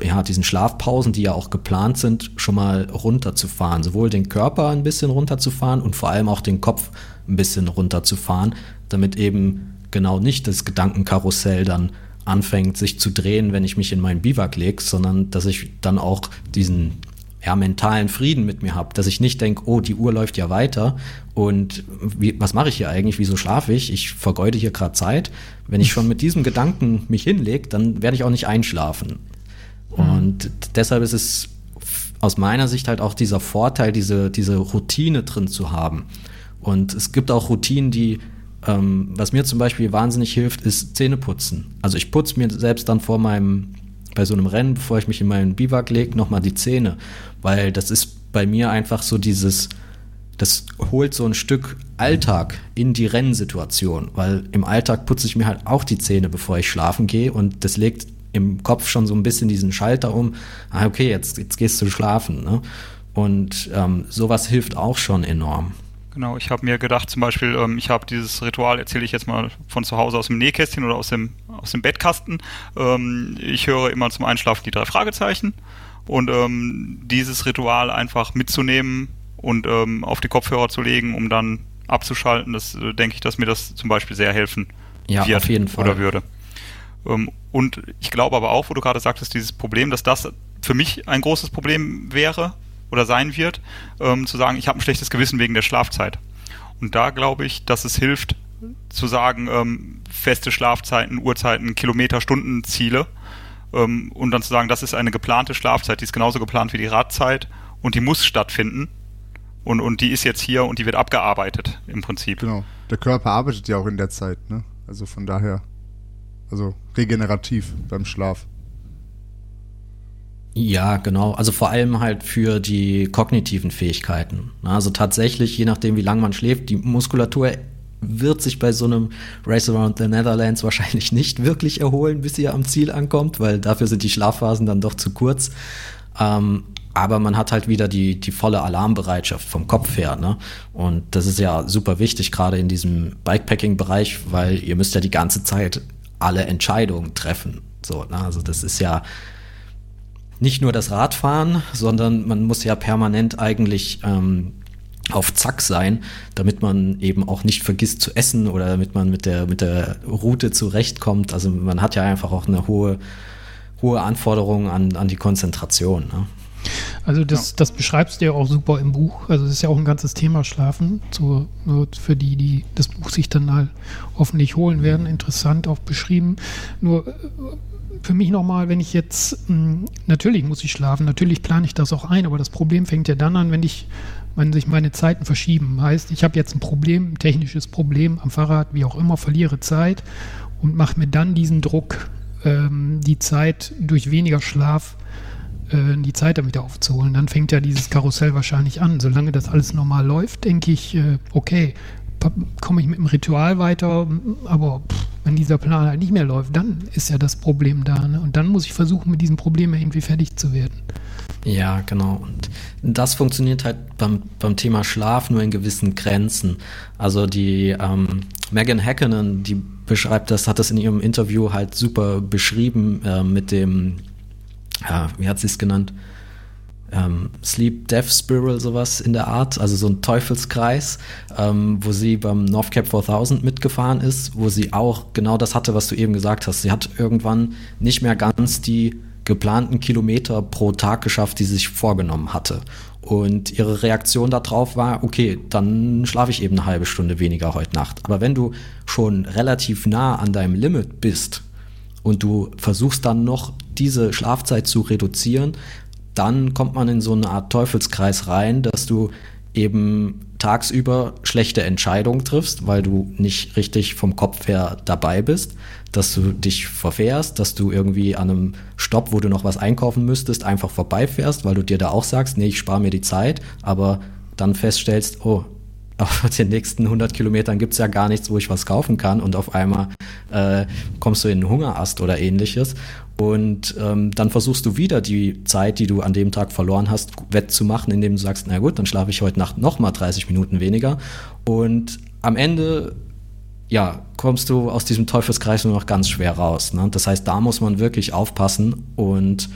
ja, diesen Schlafpausen, die ja auch geplant sind, schon mal runterzufahren. Sowohl den Körper ein bisschen runterzufahren und vor allem auch den Kopf ein bisschen runterzufahren, damit eben genau nicht das Gedankenkarussell dann anfängt, sich zu drehen, wenn ich mich in meinen Biwak lege, sondern dass ich dann auch diesen ja, mentalen Frieden mit mir habe, dass ich nicht denke, oh, die Uhr läuft ja weiter und wie, was mache ich hier eigentlich, wieso schlafe ich, ich vergeude hier gerade Zeit. Wenn ich schon mit diesem Gedanken mich hinlege, dann werde ich auch nicht einschlafen. Und mhm. deshalb ist es aus meiner Sicht halt auch dieser Vorteil, diese, diese Routine drin zu haben. Und es gibt auch Routinen, die, ähm, was mir zum Beispiel wahnsinnig hilft, ist Zähneputzen. Also ich putze mir selbst dann vor meinem, bei so einem Rennen, bevor ich mich in meinen Biwak lege, nochmal die Zähne. Weil das ist bei mir einfach so dieses, das holt so ein Stück Alltag in die Rennsituation. Weil im Alltag putze ich mir halt auch die Zähne, bevor ich schlafen gehe. Und das legt im Kopf schon so ein bisschen diesen Schalter um, ah, okay, jetzt, jetzt gehst du schlafen. Ne? Und ähm, sowas hilft auch schon enorm. Genau, ich habe mir gedacht, zum Beispiel, ähm, ich habe dieses Ritual, erzähle ich jetzt mal von zu Hause aus dem Nähkästchen oder aus dem, aus dem Bettkasten. Ähm, ich höre immer zum Einschlafen die drei Fragezeichen und ähm, dieses Ritual einfach mitzunehmen und ähm, auf die Kopfhörer zu legen, um dann abzuschalten, das äh, denke ich, dass mir das zum Beispiel sehr helfen ja, wird auf jeden Fall. oder würde. Ähm, und ich glaube aber auch, wo du gerade sagtest, dieses Problem, dass das für mich ein großes Problem wäre, oder sein wird, ähm, zu sagen, ich habe ein schlechtes Gewissen wegen der Schlafzeit. Und da glaube ich, dass es hilft, zu sagen, ähm, feste Schlafzeiten, Uhrzeiten, Kilometer, Stunden, Ziele und dann zu sagen, das ist eine geplante Schlafzeit, die ist genauso geplant wie die Radzeit und die muss stattfinden. Und, und die ist jetzt hier und die wird abgearbeitet im Prinzip. Genau. Der Körper arbeitet ja auch in der Zeit, ne? Also von daher, also regenerativ beim Schlaf. Ja, genau. Also vor allem halt für die kognitiven Fähigkeiten. Also tatsächlich, je nachdem, wie lange man schläft, die Muskulatur wird sich bei so einem Race Around the Netherlands wahrscheinlich *laughs* nicht wirklich erholen, bis ihr am Ziel ankommt, weil dafür sind die Schlafphasen dann doch zu kurz. Ähm, aber man hat halt wieder die, die volle Alarmbereitschaft vom Kopf her. Ne? Und das ist ja super wichtig, gerade in diesem Bikepacking-Bereich, weil ihr müsst ja die ganze Zeit alle Entscheidungen treffen. So, ne? Also das ist ja nicht nur das Radfahren, sondern man muss ja permanent eigentlich ähm, auf Zack sein, damit man eben auch nicht vergisst zu essen oder damit man mit der, mit der Route zurechtkommt. Also man hat ja einfach auch eine hohe, hohe Anforderung an, an die Konzentration. Ne? Also das, das beschreibst du ja auch super im Buch. Also es ist ja auch ein ganzes Thema Schlafen. So, für die, die das Buch sich dann halt hoffentlich holen werden, interessant auch beschrieben. Nur äh, für mich nochmal, wenn ich jetzt, hm, natürlich muss ich schlafen, natürlich plane ich das auch ein, aber das Problem fängt ja dann an, wenn ich, wenn sich meine Zeiten verschieben. Heißt, ich habe jetzt ein Problem, ein technisches Problem am Fahrrad, wie auch immer, verliere Zeit und mache mir dann diesen Druck, ähm, die Zeit durch weniger Schlaf, äh, die Zeit dann wieder aufzuholen. Dann fängt ja dieses Karussell wahrscheinlich an. Solange das alles normal läuft, denke ich, äh, okay, komme ich mit dem Ritual weiter, aber pff, wenn dieser Plan halt nicht mehr läuft, dann ist ja das Problem da. Ne? Und dann muss ich versuchen, mit diesem Problem irgendwie fertig zu werden. Ja, genau. Und das funktioniert halt beim, beim Thema Schlaf nur in gewissen Grenzen. Also die ähm, Megan Hackenen, die beschreibt das, hat das in ihrem Interview halt super beschrieben äh, mit dem, ja, wie hat sie es genannt? ähm, Sleep Death Spiral, sowas in der Art, also so ein Teufelskreis, ähm, wo sie beim North Cap 4000 mitgefahren ist, wo sie auch genau das hatte, was du eben gesagt hast. Sie hat irgendwann nicht mehr ganz die geplanten Kilometer pro Tag geschafft, die sie sich vorgenommen hatte. Und ihre Reaktion darauf war, okay, dann schlafe ich eben eine halbe Stunde weniger heute Nacht. Aber wenn du schon relativ nah an deinem Limit bist und du versuchst dann noch diese Schlafzeit zu reduzieren, dann kommt man in so eine Art Teufelskreis rein, dass du eben tagsüber schlechte Entscheidungen triffst, weil du nicht richtig vom Kopf her dabei bist, dass du dich verfährst, dass du irgendwie an einem Stopp, wo du noch was einkaufen müsstest, einfach vorbeifährst, weil du dir da auch sagst, nee, ich spare mir die Zeit, aber dann feststellst, oh, *laughs* auf den nächsten 100 Kilometern gibt es ja gar nichts, wo ich was kaufen kann und auf einmal äh, kommst du in einen Hungerast oder ähnliches und ähm, dann versuchst du wieder die Zeit, die du an dem Tag verloren hast, wettzumachen, indem du sagst, na gut, dann schlafe ich heute Nacht nochmal 30 Minuten weniger. Und am Ende, ja, kommst du aus diesem Teufelskreis nur noch ganz schwer raus. Ne? Das heißt, da muss man wirklich aufpassen und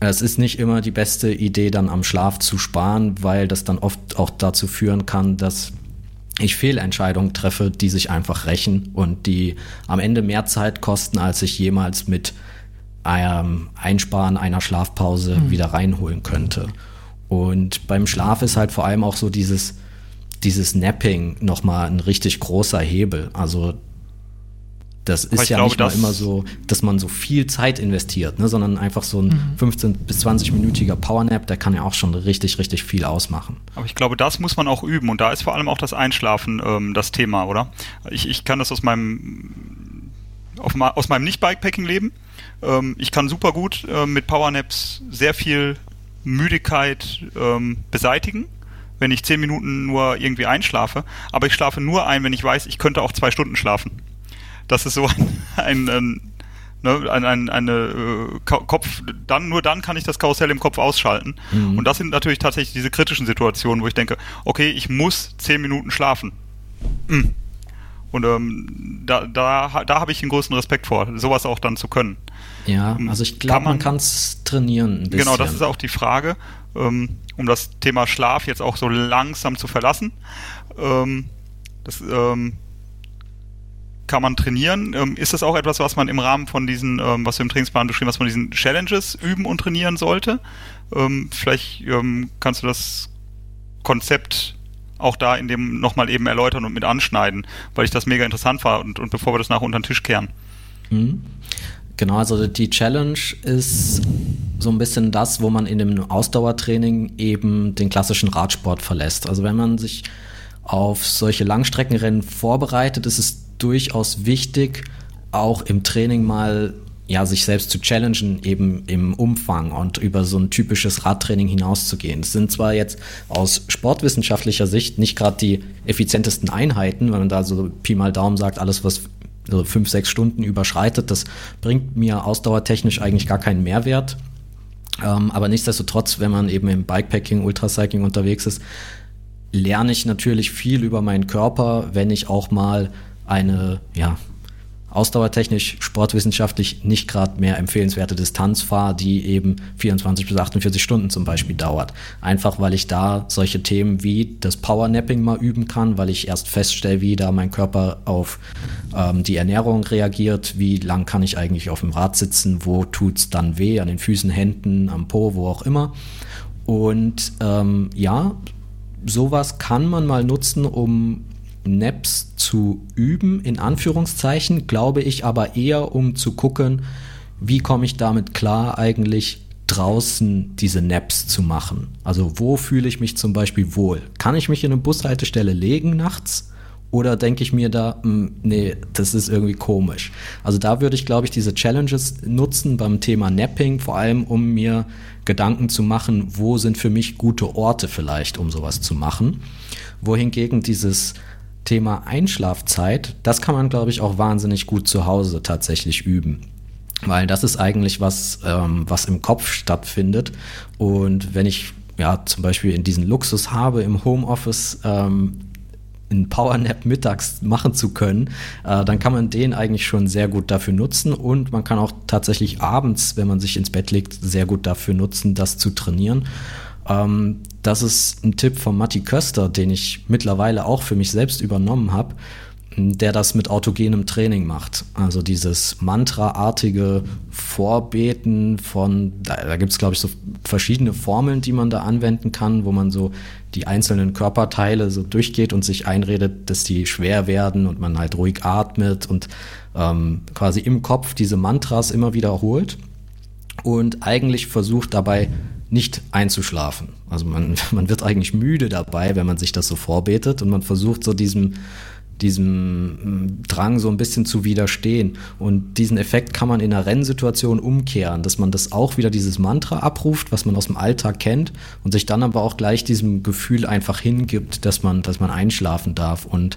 es ist nicht immer die beste Idee, dann am Schlaf zu sparen, weil das dann oft auch dazu führen kann, dass ich Fehlentscheidungen treffe, die sich einfach rächen und die am Ende mehr Zeit kosten, als ich jemals mit ähm, Einsparen einer Schlafpause mhm. wieder reinholen könnte. Und beim Schlaf ist halt vor allem auch so dieses, dieses Napping nochmal ein richtig großer Hebel. Also das ist ja glaube, nicht mal immer so, dass man so viel Zeit investiert, ne, sondern einfach so ein mhm. 15 bis 20-minütiger Powernap, der kann ja auch schon richtig, richtig viel ausmachen. Aber ich glaube, das muss man auch üben und da ist vor allem auch das Einschlafen ähm, das Thema, oder? Ich, ich kann das aus meinem auf, aus meinem Nicht-Bikepacking-Leben. Ähm, ich kann super gut äh, mit Powernaps sehr viel Müdigkeit ähm, beseitigen, wenn ich zehn Minuten nur irgendwie einschlafe. Aber ich schlafe nur ein, wenn ich weiß, ich könnte auch zwei Stunden schlafen. Das ist so *laughs* ein, ein, ein Ne, ein, ein, eine äh, Kopf, dann nur dann kann ich das Karussell im Kopf ausschalten. Mhm. Und das sind natürlich tatsächlich diese kritischen Situationen, wo ich denke, okay, ich muss zehn Minuten schlafen. Mhm. Und ähm, da, da, da habe ich den größten Respekt vor, sowas auch dann zu können. Ja, ähm, also ich glaube, man kann es trainieren. Genau, das ist auch die Frage, ähm, um das Thema Schlaf jetzt auch so langsam zu verlassen. Ähm, das ähm, kann man trainieren. Ähm, ist das auch etwas, was man im Rahmen von diesen, was du im Trainingsplan beschrieben hast, von diesen Challenges üben und trainieren sollte? Vielleicht kannst du das Konzept auch da in dem nochmal eben erläutern und mit anschneiden, weil ich das mega interessant war und, und bevor wir das nachher unter den Tisch kehren. Mhm. Genau, also die Challenge ist so ein bisschen das, wo man in dem Ausdauertraining eben den klassischen Radsport verlässt. Also wenn man sich auf solche Langstreckenrennen vorbereitet, ist es durchaus wichtig, auch im Training mal ja, sich selbst zu challengen, eben im Umfang und über so ein typisches Radtraining hinauszugehen. Es sind zwar jetzt aus sportwissenschaftlicher Sicht nicht gerade die effizientesten Einheiten, wenn man da so Pi mal Daumen sagt, alles, was so fünf, sechs Stunden überschreitet, das bringt mir ausdauertechnisch eigentlich gar keinen Mehrwert. Ähm, aber nichtsdestotrotz, wenn man eben im Bikepacking, Ultracycling unterwegs ist, lerne ich natürlich viel über meinen Körper, wenn ich auch mal eine, ja, ausdauertechnisch, sportwissenschaftlich nicht gerade mehr empfehlenswerte Distanz fahre, die eben 24 bis 48 Stunden zum Beispiel dauert. Einfach weil ich da solche Themen wie das Powernapping mal üben kann, weil ich erst feststelle, wie da mein Körper auf ähm, die Ernährung reagiert, wie lang kann ich eigentlich auf dem Rad sitzen, wo tut's dann weh, an den Füßen, Händen, am Po, wo auch immer. Und ähm, ja, sowas kann man mal nutzen, um Naps zu üben, in Anführungszeichen, glaube ich aber eher, um zu gucken, wie komme ich damit klar, eigentlich draußen diese Naps zu machen. Also wo fühle ich mich zum Beispiel wohl? Kann ich mich in eine Bushaltestelle legen nachts? Oder denke ich mir da, mh, hm, nee, das ist irgendwie komisch. Also da würde ich, glaube ich, diese Challenges nutzen beim Thema Napping, vor allem um mir Gedanken zu machen, wo sind für mich gute Orte vielleicht, um sowas zu machen. Wohingegen dieses Thema Einschlafzeit, das kann man, glaube ich, auch wahnsinnig gut zu Hause tatsächlich üben. Weil das ist eigentlich was, ähm, was im Kopf stattfindet. Und wenn ich ja zum Beispiel in diesen Luxus habe, im Homeoffice ähm, einen Powernap mittags machen zu können, äh, dann kann man den eigentlich schon sehr gut dafür nutzen und man kann auch tatsächlich abends, wenn man sich ins Bett legt, sehr gut dafür nutzen, das zu trainieren. Ähm, das ist ein Tipp von Matti Köster, den ich mittlerweile auch für mich selbst übernommen habe, der das mit autogenem Training macht. Also dieses Mantra-artige Vorbeten von, da, da gibt es glaube ich so verschiedene Formeln, die man da anwenden kann, wo man so die einzelnen Körperteile so durchgeht und sich einredet, dass die schwer werden und man halt ruhig atmet und ähm, quasi im Kopf diese Mantras immer wiederholt und eigentlich versucht dabei nicht einzuschlafen. Also man, *laughs* man wird eigentlich müde dabei, wenn man sich das so vorbetet und man versucht so diesem, diesem mm, Drang so ein bisschen zu widerstehen. Und diesen Effekt kann man in einer Rennsituation umkehren, dass man das auch wieder dieses Mantra abruft, was man aus dem Alltag kennt und sich dann aber auch gleich diesem Gefühl einfach hingibt, dass man, dass man einschlafen darf. Und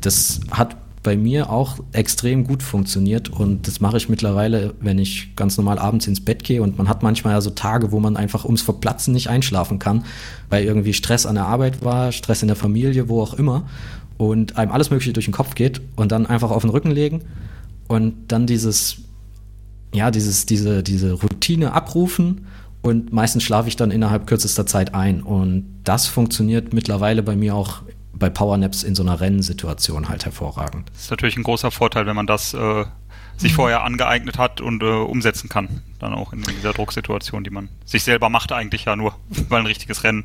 das hat bei mir auch extrem gut funktioniert und das mache ich mittlerweile, wenn ich ganz normal abends ins Bett gehe und man hat manchmal ja so Tage, wo man einfach ums Verplatzen nicht einschlafen kann, weil irgendwie Stress an der Arbeit war, Stress in der Familie, wo auch immer und einem alles Mögliche durch den Kopf geht und dann einfach auf den Rücken legen und dann dieses, ja, dieses, diese, diese Routine abrufen und meistens schlafe ich dann innerhalb kürzester Zeit ein und das funktioniert mittlerweile bei mir auch bei Powernaps in so einer Rennsituation halt hervorragend. Das ist natürlich ein großer Vorteil, wenn man das äh, sich mhm. vorher angeeignet hat und äh, umsetzen kann. Dann auch in dieser Drucksituation, die man sich selber macht eigentlich ja nur, *laughs* weil ein richtiges Rennen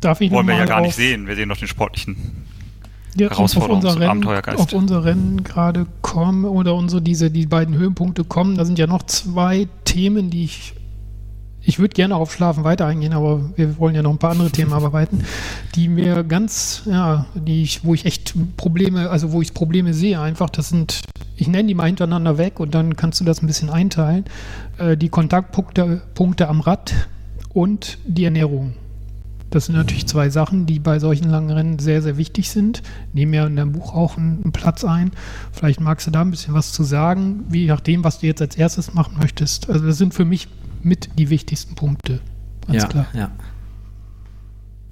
Darf ich wollen wir ja gar nicht sehen. Wir sehen doch den sportlichen ja, Herausforderungs- auf unser Rennen, Auf unser Rennen gerade kommen oder unsere diese die beiden Höhenpunkte kommen. Da sind ja noch zwei Themen, die ich ich würde gerne auf Schlafen weiter eingehen, aber wir wollen ja noch ein paar andere Themen arbeiten, die mir ganz, ja, die ich, wo ich echt Probleme, also wo ich Probleme sehe, einfach, das sind, ich nenne die mal hintereinander weg und dann kannst du das ein bisschen einteilen. Äh, die Kontaktpunkte Punkte am Rad und die Ernährung. Das sind natürlich zwei Sachen, die bei solchen langen Rennen sehr, sehr wichtig sind. Nehmen ja in deinem Buch auch einen, Platz ein. Vielleicht magst du da ein bisschen was zu sagen, wie nachdem, was du jetzt als erstes machen möchtest. Also das sind für mich mit die wichtigsten Punkte. Ganz ja, klar. Ja.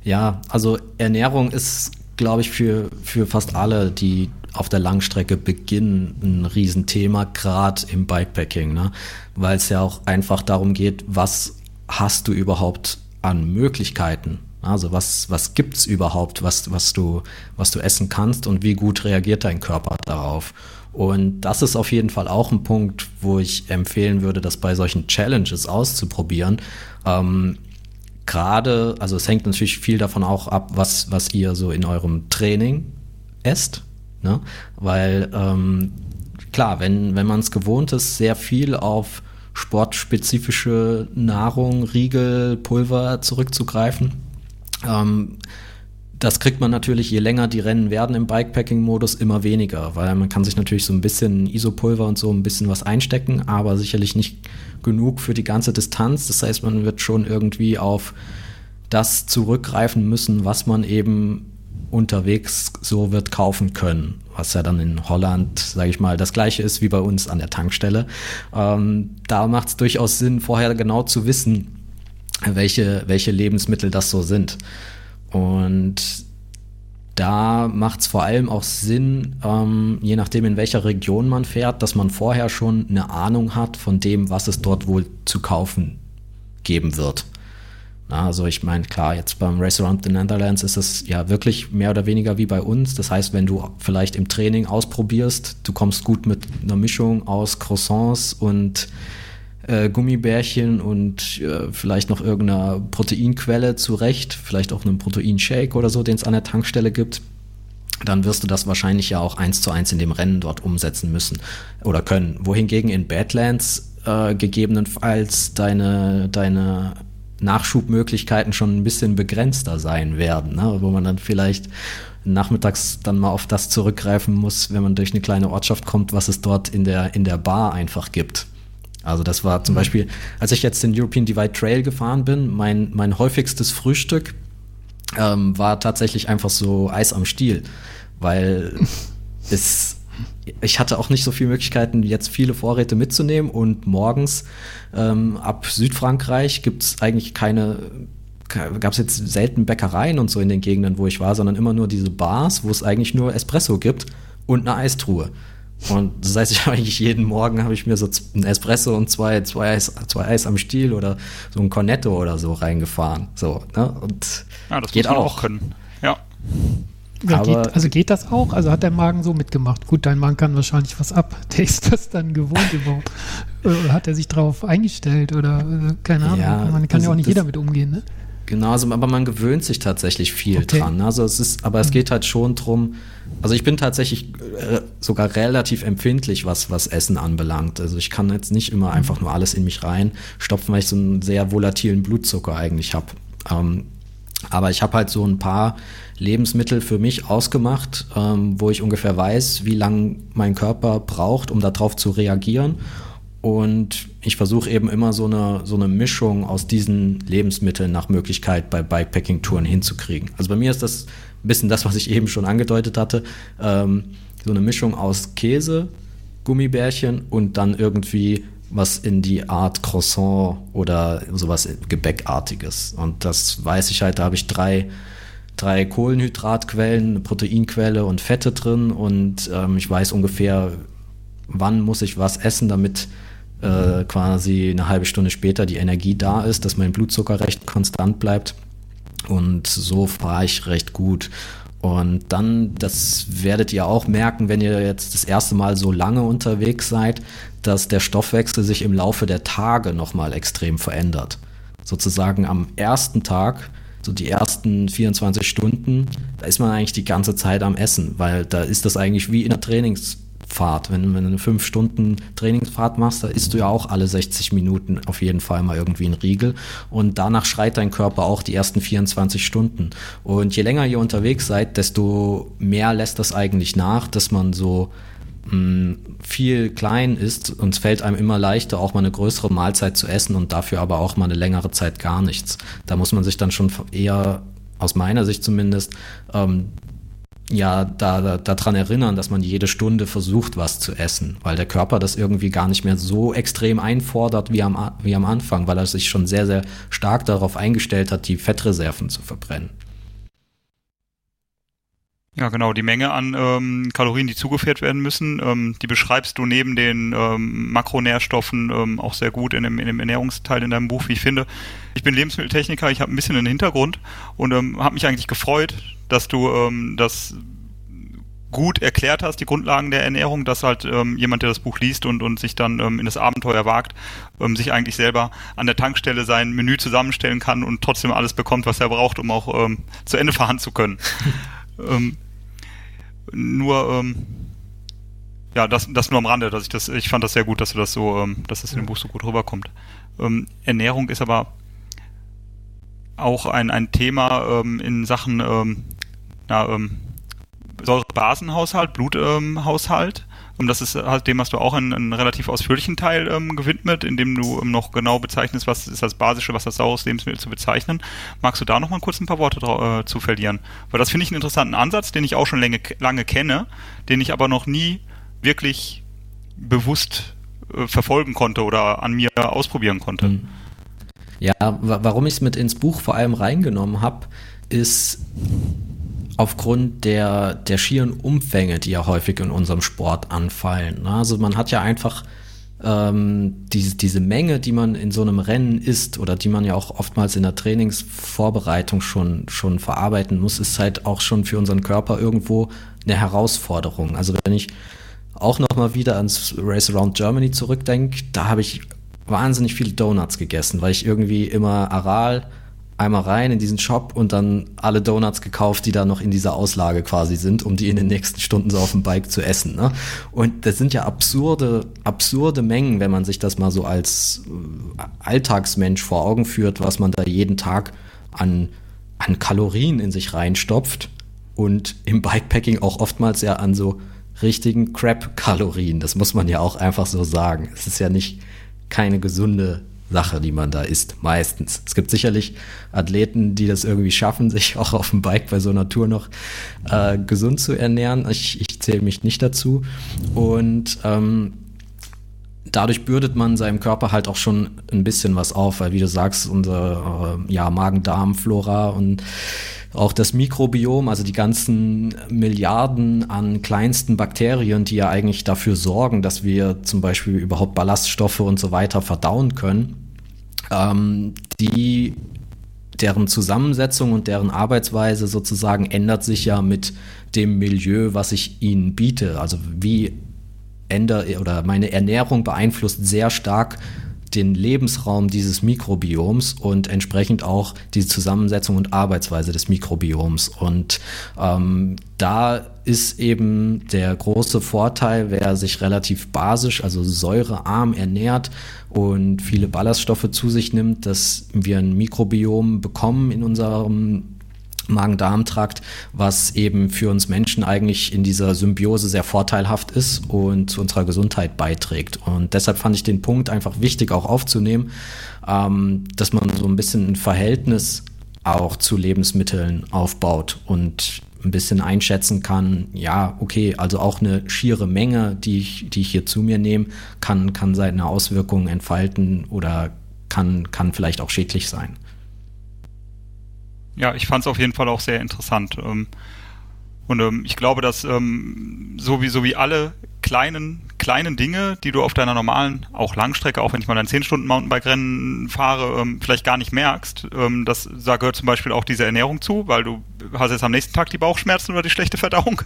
ja, also Ernährung ist, glaube ich, für, für fast alle, die auf der Langstrecke beginnen, ein Riesenthema, gerade im Bikepacking, ne? weil es ja auch einfach darum geht, was hast du überhaupt an Möglichkeiten? Also was, was gibt es überhaupt, was, was, du, was du essen kannst und wie gut reagiert dein Körper darauf? Und das ist auf jeden Fall auch ein Punkt, wo ich empfehlen würde, das bei solchen Challenges auszuprobieren. Ähm, Gerade, also es hängt natürlich viel davon auch ab, was, was ihr so in eurem Training esst. Ne? Weil ähm, klar, wenn, wenn man es gewohnt ist, sehr viel auf sportspezifische Nahrung, Riegel, Pulver zurückzugreifen, ähm, das kriegt man natürlich, je länger die Rennen werden im Bikepacking-Modus, immer weniger, weil man kann sich natürlich so ein bisschen Isopulver und so ein bisschen was einstecken, aber sicherlich nicht genug für die ganze Distanz. Das heißt, man wird schon irgendwie auf das zurückgreifen müssen, was man eben unterwegs so wird kaufen können, was ja dann in Holland, sage ich mal, das gleiche ist wie bei uns an der Tankstelle. Ähm, da macht es durchaus Sinn, vorher genau zu wissen, welche, welche Lebensmittel das so sind. Und da macht es vor allem auch Sinn, ähm, je nachdem in welcher Region man fährt, dass man vorher schon eine Ahnung hat von dem, was es dort wohl zu kaufen geben wird. Na, also ich meine, klar, jetzt beim Race Around the Netherlands ist es ja wirklich mehr oder weniger wie bei uns. Das heißt, wenn du vielleicht im Training ausprobierst, du kommst gut mit einer Mischung aus Croissants und äh, Gummibärchen und äh, vielleicht noch irgendeiner Proteinquelle zurecht, vielleicht auch einem Proteinshake oder so, den es an der Tankstelle gibt, dann wirst du das wahrscheinlich ja auch eins zu eins in dem Rennen dort umsetzen müssen oder können. Wohingegen in Badlands äh, gegebenenfalls deine, deine Nachschubmöglichkeiten schon ein bisschen begrenzter sein werden, ne? wo man dann vielleicht nachmittags dann mal auf das zurückgreifen muss, wenn man durch eine kleine Ortschaft kommt, was es dort in der, in der Bar einfach gibt. Also das war zum mhm. Beispiel, als ich jetzt den European Divide Trail gefahren bin, mein, mein häufigstes Frühstück ähm, war tatsächlich einfach so Eis am Stiel, weil *laughs* es, ich hatte auch nicht so viele Möglichkeiten, jetzt viele Vorräte mitzunehmen und morgens ähm, ab Südfrankreich gibt es eigentlich keine gab es jetzt selten Bäckereien und so in den Gegenden, wo ich war, sondern immer nur diese Bars, wo es eigentlich nur Espresso gibt und eine Eistruhe. Und das heißt, *laughs* ich habe eigentlich jeden Morgen habe ich mir so ein Espresso und zwei, zwei, Eis, zwei Eis am Stiel oder so ein Cornetto oder so reingefahren. So, ne? Und ja, das geht auch. auch können. Ja. Ja, geht, also geht das auch? Also hat der Magen so mitgemacht? Gut, dein Magen kann wahrscheinlich was ab. *laughs* Der ist das dann gewohnt überhaupt. *laughs* Oder hat er sich darauf eingestellt? Oder äh, keine Ahnung. Ja, Man kann also ja auch nicht jeder mit umgehen, ne? Genau, also, aber man gewöhnt sich tatsächlich viel okay. dran. Ne? Also es ist, aber es mhm. geht halt schon drum. Also ich bin tatsächlich äh, sogar relativ empfindlich, was, was Essen anbelangt. Also ich kann jetzt nicht immer einfach nur alles in mich reinstopfen, weil ich so einen sehr volatilen Blutzucker eigentlich habe. Ähm, aber ich habe halt so ein paar Lebensmittel für mich ausgemacht, ähm, wo ich ungefähr weiß, wie lange mein Körper braucht, um darauf zu reagieren und ich versuche eben immer so eine, so eine Mischung aus diesen Lebensmitteln nach Möglichkeit bei Bikepacking-Touren hinzukriegen. Also bei mir ist das bisschen das, was ich eben schon angedeutet hatte. Ähm, so eine Mischung aus Käse, Gummibärchen und dann irgendwie was in die Art Croissant oder sowas Gebäckartiges. Und das weiß ich halt, da habe ich drei, drei Kohlenhydratquellen, eine Proteinquelle und Fette drin und ähm, ich weiß ungefähr, wann muss ich was essen, damit äh, quasi eine halbe Stunde später die Energie da ist, dass mein Blutzucker recht konstant bleibt. Und so fahre ich recht gut. Und dann, das werdet ihr auch merken, wenn ihr jetzt das erste Mal so lange unterwegs seid, dass der Stoffwechsel sich im Laufe der Tage nochmal extrem verändert. Sozusagen am ersten Tag, so die ersten 24 Stunden, da ist man eigentlich die ganze Zeit am Essen, weil da ist das eigentlich wie in der Trainings- Fahrt. Wenn, wenn du eine 5 Stunden Trainingsfahrt machst, da isst du ja auch alle 60 Minuten auf jeden Fall mal irgendwie einen Riegel. Und danach schreit dein Körper auch die ersten 24 Stunden. Und je länger ihr unterwegs seid, desto mehr lässt das eigentlich nach, dass man so mm, viel klein ist und es fällt einem immer leichter, auch mal eine größere Mahlzeit zu essen und dafür aber auch mal eine längere Zeit gar nichts. Da muss man sich dann schon eher aus meiner Sicht zumindest, ähm, ja da, da, daran erinnern, dass man jede Stunde versucht, was zu essen, weil der Körper das irgendwie gar nicht mehr so extrem einfordert wie am, wie am Anfang, weil er sich schon sehr, sehr stark darauf eingestellt hat, die Fettreserven zu verbrennen. Ja, genau. Die Menge an ähm, Kalorien, die zugeführt werden müssen, ähm, die beschreibst du neben den ähm, Makronährstoffen ähm, auch sehr gut in dem, in dem Ernährungsteil in deinem Buch, wie ich finde. Ich bin Lebensmitteltechniker, ich habe ein bisschen einen Hintergrund und ähm, habe mich eigentlich gefreut, dass du ähm, das gut erklärt hast, die Grundlagen der Ernährung, dass halt ähm, jemand, der das Buch liest und, und sich dann ähm, in das Abenteuer wagt, ähm, sich eigentlich selber an der Tankstelle sein Menü zusammenstellen kann und trotzdem alles bekommt, was er braucht, um auch ähm, zu Ende *laughs* fahren zu können. ähm, nur, ähm, ja, das, das nur am Rande, dass ich das, ich fand das sehr gut, dass du das so, ähm, dass das in dem Buch so gut rüberkommt. Ähm, Ernährung ist aber auch ein, ein Thema ähm, in Sachen ähm, na, ähm, Säurebasenhaushalt, Bluthaushalt. Ähm, das ist halt dem hast du auch einen, einen relativ ausführlichen Teil ähm, gewidmet, in dem du ähm, noch genau bezeichnest, was ist das Basische, was das saures Lebensmittel zu bezeichnen. Magst du da noch mal kurz ein paar Worte äh, zu verlieren? Weil das finde ich einen interessanten Ansatz, den ich auch schon lange, lange kenne, den ich aber noch nie wirklich bewusst äh, verfolgen konnte oder an mir ausprobieren konnte. Hm. Ja, warum ich es mit ins Buch vor allem reingenommen habe, ist aufgrund der, der schieren Umfänge, die ja häufig in unserem Sport anfallen. Ne? Also man hat ja einfach ähm, diese, diese Menge, die man in so einem Rennen isst oder die man ja auch oftmals in der Trainingsvorbereitung schon, schon verarbeiten muss, ist halt auch schon für unseren Körper irgendwo eine Herausforderung. Also wenn ich auch nochmal wieder ans Race Around Germany zurückdenke, da habe ich wahnsinnig viele Donuts gegessen, weil ich irgendwie immer Aral einmal rein in diesen Shop und dann alle Donuts gekauft, die da noch in dieser Auslage quasi sind, um die in den nächsten Stunden so auf dem Bike zu essen. Ne? Und das sind ja absurde, absurde Mengen, wenn man sich das mal so als äh, Alltagsmensch vor Augen führt, was man da jeden Tag an, an Kalorien in sich reinstopft und im Bikepacking auch oftmals ja an so richtigen Crap-Kalorien. Das muss man ja auch einfach so sagen. Es ist ja nicht keine gesunde Sache, die man da isst, meistens. Es gibt sicherlich Athleten, die das irgendwie schaffen, *laughs* sich auch auf dem Bike bei so einer Tour noch äh, gesund zu ernähren. Ich, ich zähle mich nicht dazu. Und ähm, dadurch bürdet man seinem Körper halt auch schon ein bisschen was auf, weil wie du sagst, unser äh, ja, Magen-Darm-Flora und auch das Mikrobiom, also die ganzen Milliarden an kleinsten Bakterien, die ja eigentlich dafür sorgen, dass wir zum Beispiel überhaupt Ballaststoffe und so weiter verdauen können, ähm, die deren Zusammensetzung und deren Arbeitsweise sozusagen ändert sich ja mit dem Milieu, was ich ihnen biete. Also wie ändere oder meine Ernährung beeinflusst sehr stark den Lebensraum dieses Mikrobioms und entsprechend auch die Zusammensetzung und Arbeitsweise des Mikrobioms. Und ähm, da ist eben der große Vorteil, wer sich relativ basisch, also säurearm ernährt und viele Ballaststoffe zu sich nimmt, dass wir ein Mikrobiom bekommen in unserem Magen-Darm-Trakt, was eben für uns Menschen eigentlich in dieser Symbiose sehr vorteilhaft ist und zu unserer Gesundheit beiträgt. Und deshalb fand ich den Punkt einfach wichtig auch aufzunehmen, ähm, dass man so ein bisschen ein Verhältnis auch zu Lebensmitteln aufbaut und ein bisschen einschätzen kann, ja, okay, also auch eine schiere Menge, die ich, die ich hier zu mir nehme, kann, kann seine Auswirkungen entfalten oder kann, kann vielleicht auch schädlich sein. Ja, ich fand es auf jeden Fall auch sehr interessant. Ähm, und ähm, ich glaube, dass ähm, so, wie, so wie alle kleinen, kleinen Dinge, die du auf deiner normalen, auch Langstrecke, auch wenn ich mal ein 10-Stunden-Mountainbike-Rennen fahre, vielleicht gar nicht merkst. das, da gehört zum Beispiel auch diese Ernährung zu, weil du hast jetzt am nächsten Tag die Bauchschmerzen oder die schlechte Verdauung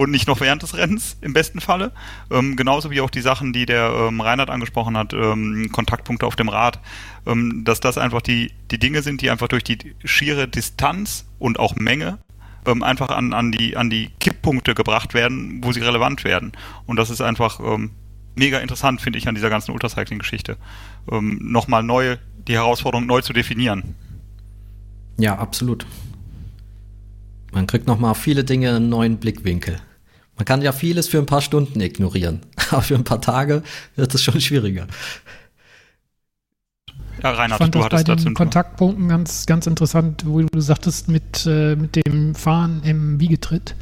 und nicht noch während des Rennens im besten Falle. Ähm, genauso wie auch die Sachen, die der ähm, Reinhard angesprochen hat, ähm, Kontaktpunkte auf dem Rad, ähm, dass das einfach die, die Dinge sind, die einfach durch die schiere Distanz und auch Menge ähm, einfach an, an, die, an die Kipppunkte gebracht werden, wo sie relevant werden. Und das ist einfach ähm, mega interessant, finde ich, an dieser ganzen Ultracycling-Geschichte. Nochmal neu, die Herausforderung neu zu definieren. Ja, absolut. Man kriegt nochmal viele Dinge einen neuen Blickwinkel. Man kann ja vieles für ein paar Stunden ignorieren, *laughs* aber für ein paar Tage wird es schon schwieriger. Ja, Reinhard, ich fand du das bei den Kontaktpunkten ganz, ganz interessant, wo du sagtest, mit, äh, mit dem Fahren im Wiegetritt.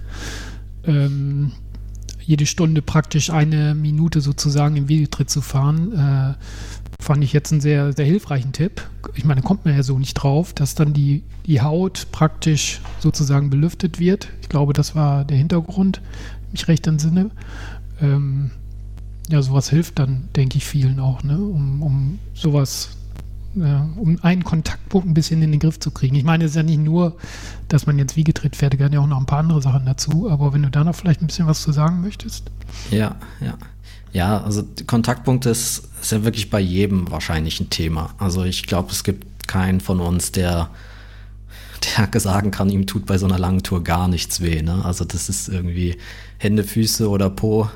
Ähm, jede Stunde praktisch eine Minute sozusagen im Wiegetritt zu fahren, äh, fand ich jetzt einen sehr, sehr hilfreichen Tipp. Ich meine, kommt man ja so nicht drauf, dass dann die, die Haut praktisch sozusagen belüftet wird. Ich glaube, das war der Hintergrund, mich recht entsinne. Ähm, ja, sowas hilft dann, denke ich, vielen auch, ne? um, um sowas ja, um einen Kontaktpunkt ein bisschen in den Griff zu kriegen. Ich meine, es ist ja nicht nur, dass man jetzt Wiegetritt fährt, da gehören ja auch noch ein paar andere Sachen dazu, aber wenn du da noch vielleicht ein bisschen was zu sagen möchtest. Ja, ja. Ja, also Kontaktpunkte ist, ist ja wirklich bei jedem wahrscheinlich ein Thema. Also ich glaube, es gibt keinen von uns, der, der sagen kann, ihm tut bei so einer langen Tour gar nichts weh. Ne? Also das ist irgendwie Hände, Füße oder Po.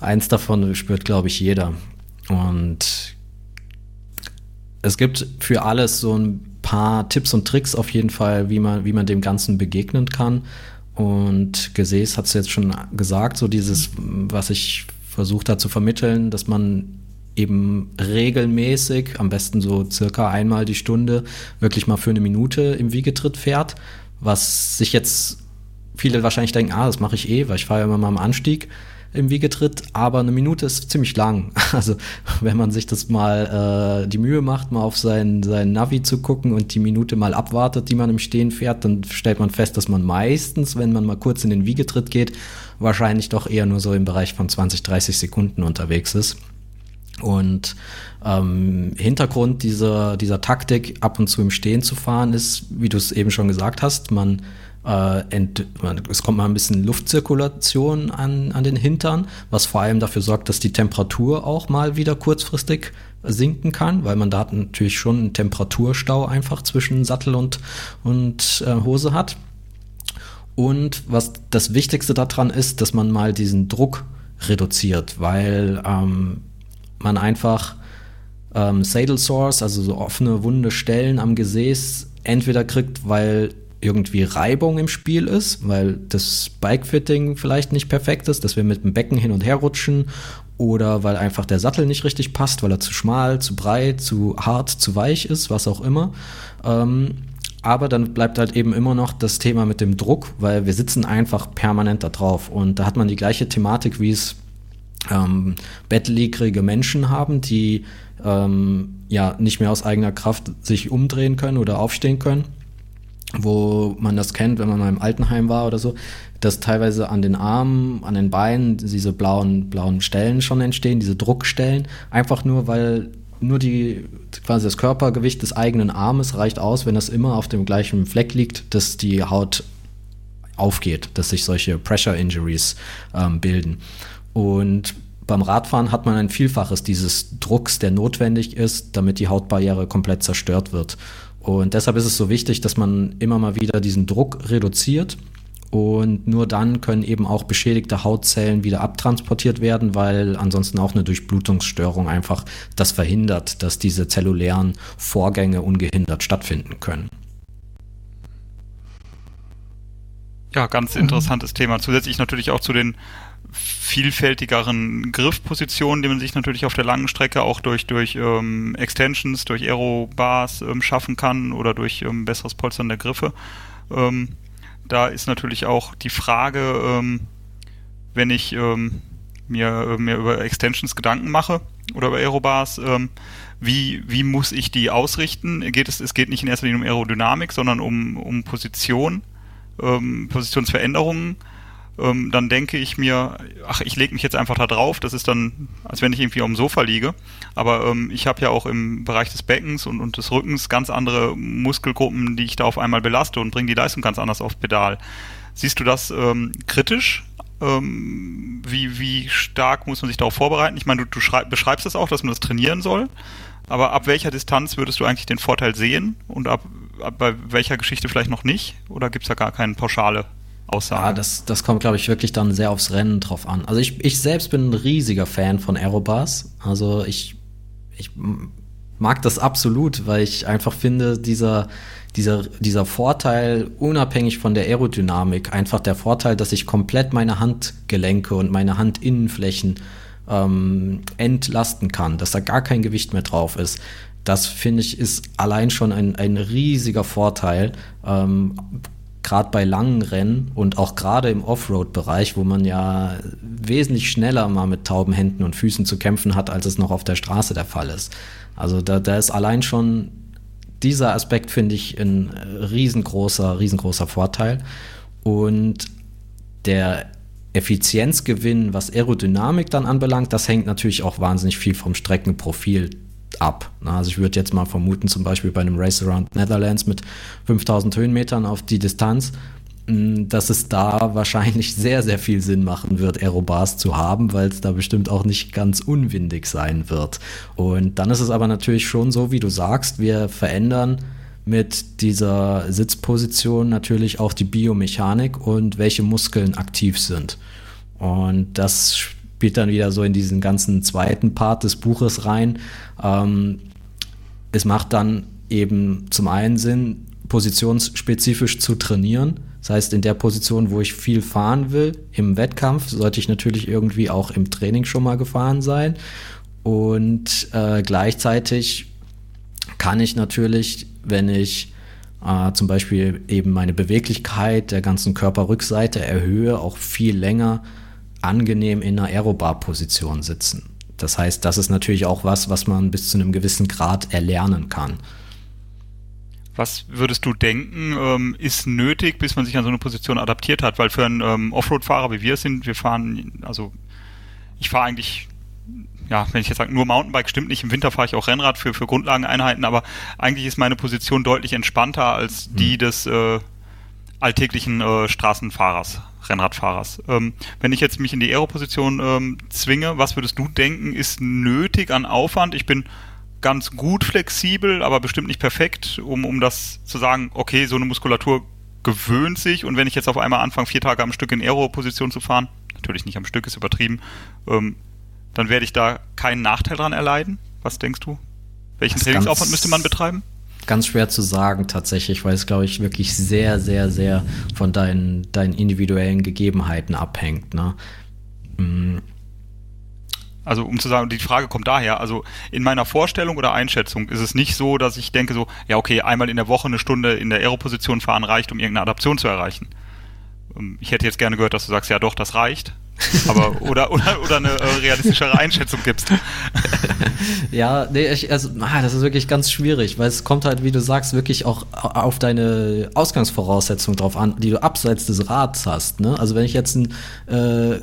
Eins davon spürt, glaube ich, jeder. Und es gibt für alles so ein paar Tipps und Tricks auf jeden Fall, wie man, wie man dem Ganzen begegnen kann. Und Gesäß hat es jetzt schon gesagt, so dieses, was ich versucht habe zu vermitteln, dass man eben regelmäßig, am besten so circa einmal die Stunde, wirklich mal für eine Minute im Wiegetritt fährt, was sich jetzt viele wahrscheinlich denken, ah, das mache ich eh, weil ich fahre ja immer mal am Anstieg im Wiegetritt, aber eine Minute ist ziemlich lang. *laughs* Also wenn man sich das mal äh, die Mühe macht, mal auf sein, sein Navi zu gucken und die Minute mal abwartet, die man im Stehen fährt, dann stellt man fest, dass man meistens, wenn man mal kurz in den Wiegetritt geht, wahrscheinlich doch eher nur so im Bereich von 20, 30 Sekunden unterwegs ist. Und ähm, Hintergrund dieser, dieser Taktik, ab und zu im Stehen zu fahren, ist, wie du es eben schon gesagt hast, man äh, ent, es kommt mal ein bisschen Luftzirkulation an, an den Hintern, was vor allem dafür sorgt, dass die Temperatur auch mal wieder kurzfristig sinken kann, weil man da natürlich schon einen Temperaturstau einfach zwischen Sattel und, und äh, Hose hat. Und was das Wichtigste daran ist, dass man mal diesen Druck reduziert, weil ähm, man einfach ähm, Saddle Sores, also so offene, wunde Stellen am Gesäß, entweder kriegt, weil irgendwie Reibung im Spiel ist, weil das Bike-Fitting vielleicht nicht perfekt ist, dass wir mit dem Becken hin und her rutschen oder weil einfach der Sattel nicht richtig passt, weil er zu schmal, zu breit, zu hart, zu weich ist, was auch immer. Ähm, aber dann bleibt halt eben immer noch das Thema mit dem Druck, weil wir sitzen einfach permanent da drauf und da hat man die gleiche Thematik, wie es ähm, bettlägerige Menschen haben, die ähm, ja nicht mehr aus eigener Kraft sich umdrehen können oder aufstehen können wo man das kennt, wenn man mal im Altenheim war oder so, dass teilweise an den Armen, an den Beinen diese blauen, blauen Stellen schon entstehen, diese Druckstellen, einfach nur, weil nur die, quasi das Körpergewicht des eigenen Armes reicht aus, wenn das immer auf dem gleichen Fleck liegt, dass die Haut aufgeht, dass sich solche Pressure Injuries ähm, bilden. Und beim Radfahren hat man ein Vielfaches dieses Drucks, der notwendig ist, damit die Hautbarriere komplett zerstört wird. Und deshalb ist es so wichtig, dass man immer mal wieder diesen Druck reduziert. Und nur dann können eben auch beschädigte Hautzellen wieder abtransportiert werden, weil ansonsten auch eine Durchblutungsstörung einfach das verhindert, dass diese zellulären Vorgänge ungehindert stattfinden können. Ja, ganz interessantes Thema. Zusätzlich natürlich auch zu den vielfältigeren Griffpositionen, die man sich natürlich auf der langen Strecke auch durch, durch ähm, Extensions, durch Aero-Bars ähm, schaffen kann oder durch ähm, besseres Polstern der Griffe. Ähm, da ist natürlich auch die Frage, ähm, wenn ich ähm, mir, mir über Extensions Gedanken mache oder über Aerobars, wie, wie muss ich die ausrichten? Geht es, es geht nicht in erster Linie um Aerodynamik, sondern um, um Position, Positionsveränderungen ähm, dann denke ich mir, ach, ich lege mich jetzt einfach da drauf. Das ist dann, als wenn ich irgendwie auf dem Sofa liege. Aber ähm, ich habe ja auch im Bereich des Beckens und, und des Rückens ganz andere Muskelgruppen, die ich da auf einmal belaste und bringe die Leistung ganz anders aufs Pedal. Siehst du das ähm, kritisch? Ähm, wie, wie stark muss man sich darauf vorbereiten? Ich meine, du, du schreib, beschreibst es das auch, dass man das trainieren soll. Aber ab welcher Distanz würdest du eigentlich den Vorteil sehen und ab, ab bei welcher Geschichte vielleicht noch nicht? Oder gibt es da gar keine pauschale Aussage. Ja, das, das kommt, glaube ich, wirklich dann sehr aufs Rennen drauf an. Also ich, ich selbst bin ein riesiger Fan von Aerobars. Also ich, ich mag das absolut, weil ich einfach finde, dieser, dieser, dieser Vorteil, unabhängig von der Aerodynamik, einfach der Vorteil, dass ich komplett meine Handgelenke und meine Handinnenflächen ähm, entlasten kann, dass da gar kein Gewicht mehr drauf ist, Das finde ich ist allein schon ein, ein riesiger Vorteil. Ähm, gerade bei langen Rennen und auch gerade im Offroad-Bereich, wo man ja wesentlich schneller mal mit tauben Händen und Füßen zu kämpfen hat, als es noch auf der Straße der Fall ist. Also da, da ist allein schon dieser Aspekt, finde ich, ein riesengroßer, riesengroßer Vorteil. Und der Effizienzgewinn, was Aerodynamik dann anbelangt, das hängt natürlich auch wahnsinnig viel vom Streckenprofil ab. Also ich würde jetzt mal vermuten, zum Beispiel bei einem Race Around Netherlands mit 5000 Höhenmetern auf die Distanz, hm, dass es da *laughs* wahrscheinlich sehr, sehr viel Sinn machen wird, Aerobars zu haben, weil es da bestimmt auch nicht ganz unwindig sein wird. Und dann ist es aber natürlich schon so, wie du sagst, wir verändern mit dieser Sitzposition natürlich auch die Biomechanik und welche Muskeln aktiv sind. Und das spielt dann wieder so in diesen ganzen zweiten Part des Buches rein. Ähm, es macht dann eben zum einen Sinn, positionsspezifisch zu trainieren. Das heißt, in der Position, wo ich viel fahren will, im Wettkampf, sollte ich natürlich irgendwie auch im Training schon mal gefahren sein. Und äh, gleichzeitig kann ich natürlich, wenn ich äh, zum Beispiel eben meine Beweglichkeit der ganzen Körperrückseite erhöhe, auch viel länger angenehm in einer Aerobar-Position sitzen. Das heißt, das ist natürlich auch was, was man bis zu einem gewissen Grad erlernen kann. Was würdest du denken, ähm, ist nötig, bis man sich an so eine Position adaptiert hat? Weil für einen ähm, Offroad-Fahrer, wie wir es sind, wir fahren, also ich fahre eigentlich, ja, wenn ich jetzt sage, nur Mountainbike stimmt nicht, im Winter fahre ich auch Rennrad für, für Grundlageneinheiten, aber eigentlich ist meine Position deutlich entspannter als die hm. des äh, alltäglichen äh, Straßenfahrers. Rennradfahrers. Ähm, wenn ich jetzt mich in die Aeroposition ähm, zwinge, was würdest du denken, ist nötig an Aufwand? Ich bin ganz gut flexibel, aber bestimmt nicht perfekt, um, um das zu sagen, okay, so eine Muskulatur gewöhnt sich und wenn ich jetzt auf einmal anfange, vier Tage am Stück in Aero-Position zu fahren, natürlich nicht am Stück, ist übertrieben, ähm, dann werde ich da keinen Nachteil dran erleiden. Was denkst du? Welchen Trainingsaufwand müsste man betreiben? Ganz schwer zu sagen tatsächlich, weil es, glaube ich, wirklich sehr, sehr, sehr von deinen, deinen individuellen Gegebenheiten abhängt. Ne? Mhm. Also um zu sagen, die Frage kommt daher, also in meiner Vorstellung oder Einschätzung ist es nicht so, dass ich denke so, ja okay, einmal in der Woche eine Stunde in der Aeroposition fahren reicht, um irgendeine Adaption zu erreichen. Ähm, ich hätte jetzt gerne gehört, dass du sagst, ja doch, das reicht. Aber oder, oder, oder eine äh, realistischere Einschätzung gibst. *laughs* ja, nee, ich, also, ah, das ist wirklich ganz schwierig, weil es kommt halt, wie du sagst, wirklich auch auf deine Ausgangsvoraussetzungen drauf an, die du abseits des Rads hast. Ne? Also wenn ich jetzt einen äh,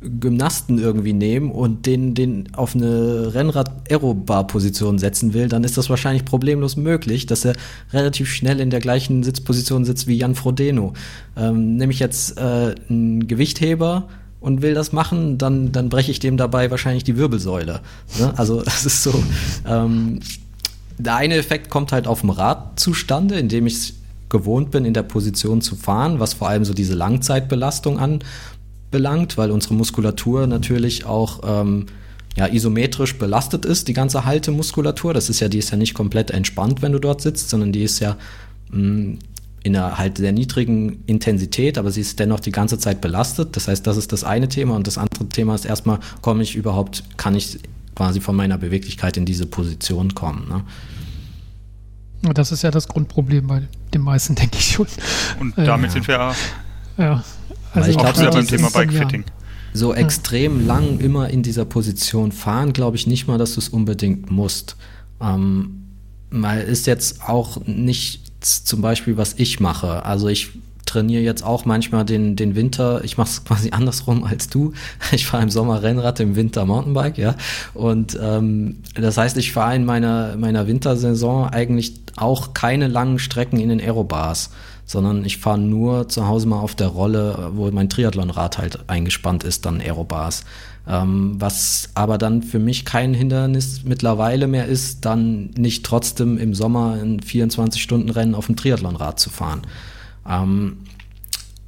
Gymnasten irgendwie nehme und den, den auf eine Rennrad-Aerobar-Position setzen will, dann ist das wahrscheinlich problemlos möglich, dass er relativ schnell in der gleichen Sitzposition sitzt wie Jan Frodeno. Ähm, nehme ich jetzt äh, einen Gewichtheber, und will das machen, dann, dann breche ich dem dabei wahrscheinlich die Wirbelsäule. Ne? Also *laughs* das ist so. Ähm, der eine Effekt kommt halt auf dem Rad zustande, indem ich gewohnt bin, in der Position zu fahren, was vor allem so diese Langzeitbelastung anbelangt, weil unsere Muskulatur natürlich auch ähm, ja, isometrisch belastet ist, die ganze Haltemuskulatur. Das ist ja, die ist ja nicht komplett entspannt, wenn du dort sitzt, sondern die ist ja mh, mm, in einer halt sehr niedrigen Intensität, aber sie ist dennoch die ganze Zeit belastet. Das heißt, das ist das eine Thema und das andere Thema ist erstmal, komme ich überhaupt, kann ich quasi von meiner Beweglichkeit in diese Position kommen. Ne? Das ist ja das Grundproblem bei den meisten, denke ich schon. Und damit äh, sind wir ja. Also ich glaube, beim Thema Bikefitting. So extrem ja. lang immer in dieser Position fahren, glaube ich nicht mal, dass du es unbedingt musst. Ähm, weil ist jetzt auch nicht zum Beispiel, was ich mache. Also ich trainiere jetzt auch manchmal den, den Winter, ich mache es *laughs* quasi andersrum als du. Ich fahre im Sommer Rennrad, im Winter Mountainbike, ja. Und ähm, das heißt, ich fahre in meiner, meiner Wintersaison eigentlich auch keine langen Strecken in den Aerobars, sondern ich fahre nur zu Hause mal auf der Rolle, wo mein Triathlonrad halt eingespannt ist, dann Aerobars. Ähm, was aber dann für mich kein Hindernis mittlerweile mehr ist, dann nicht trotzdem im Sommer ein 24-Stunden-Rennen auf dem Triathlonrad zu fahren. Ähm,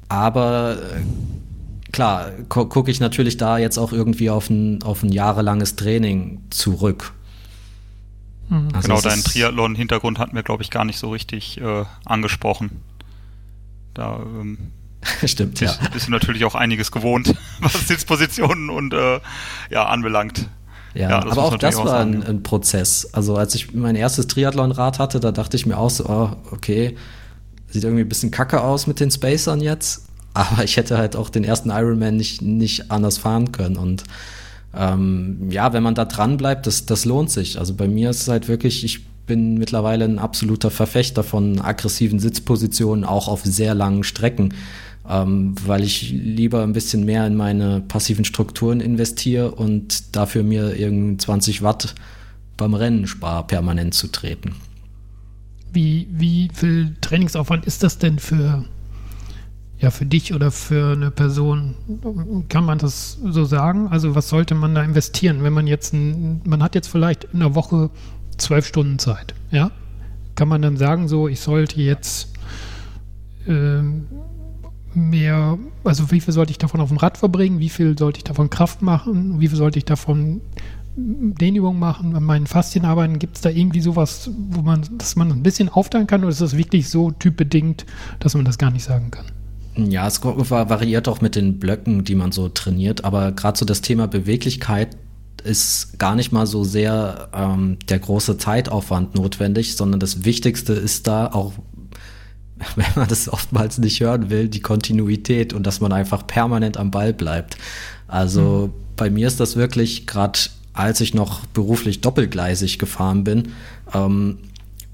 aber äh, klar, gu gucke ich natürlich da jetzt auch irgendwie auf ein, auf ein jahrelanges Training zurück. Mhm. Also genau, deinen Triathlon-Hintergrund hatten wir, glaube ich, gar nicht so richtig äh, angesprochen. Da ähm, *laughs* Stimmt, ja. Bist du natürlich auch einiges gewohnt, *laughs* was Sitzpositionen und äh, ja, anbelangt. Ja, ja aber auch das war ein, ein, Prozess. Also als ich mein erstes Triathlon-Rad hatte, da dachte ich mir auch so, oh, okay, sieht irgendwie ein bisschen kacke aus mit den Spacern jetzt. Aber ich hätte halt auch den ersten Ironman nicht, nicht anders fahren können. Und ähm, ja, wenn man da dran bleibt, das, das lohnt sich. Also bei mir ist es halt wirklich, ich bin mittlerweile ein absoluter Verfechter von aggressiven Sitzpositionen, auch auf sehr langen Strecken, ähm, weil ich lieber ein bisschen mehr in meine passiven Strukturen investiere und dafür mir irgendwie 20 Watt beim Rennen spare, permanent zu treten. Wie, wie viel Trainingsaufwand ist das denn für, ja, für dich oder für eine Person? Kann man das so sagen? Also was sollte man da investieren, wenn man jetzt, ein, man hat jetzt vielleicht in der Woche zwölf Stunden Zeit, ja? Kann man dann sagen, so, ich sollte jetzt äh, mehr, also wie viel sollte ich davon auf dem Rad verbringen, wie viel sollte ich davon Kraft machen, wie viel sollte ich davon Dehnübungen machen, an meinen Faszien arbeiten, gibt es da irgendwie sowas, wo man, dass man ein bisschen aufteilen kann oder ist das wirklich so typbedingt, dass man das gar nicht sagen kann? Ja, es variiert auch mit den Blöcken, die man so trainiert, aber gerade so das Thema Beweglichkeit ist gar nicht mal so sehr ähm, der große Zeitaufwand notwendig, sondern das Wichtigste ist da auch, *laughs* wenn man das oftmals nicht hören will, die Kontinuität und dass man einfach permanent am Ball bleibt. Also mhm. bei mir ist das wirklich gerade als ich noch beruflich doppelgleisig gefahren bin, ähm,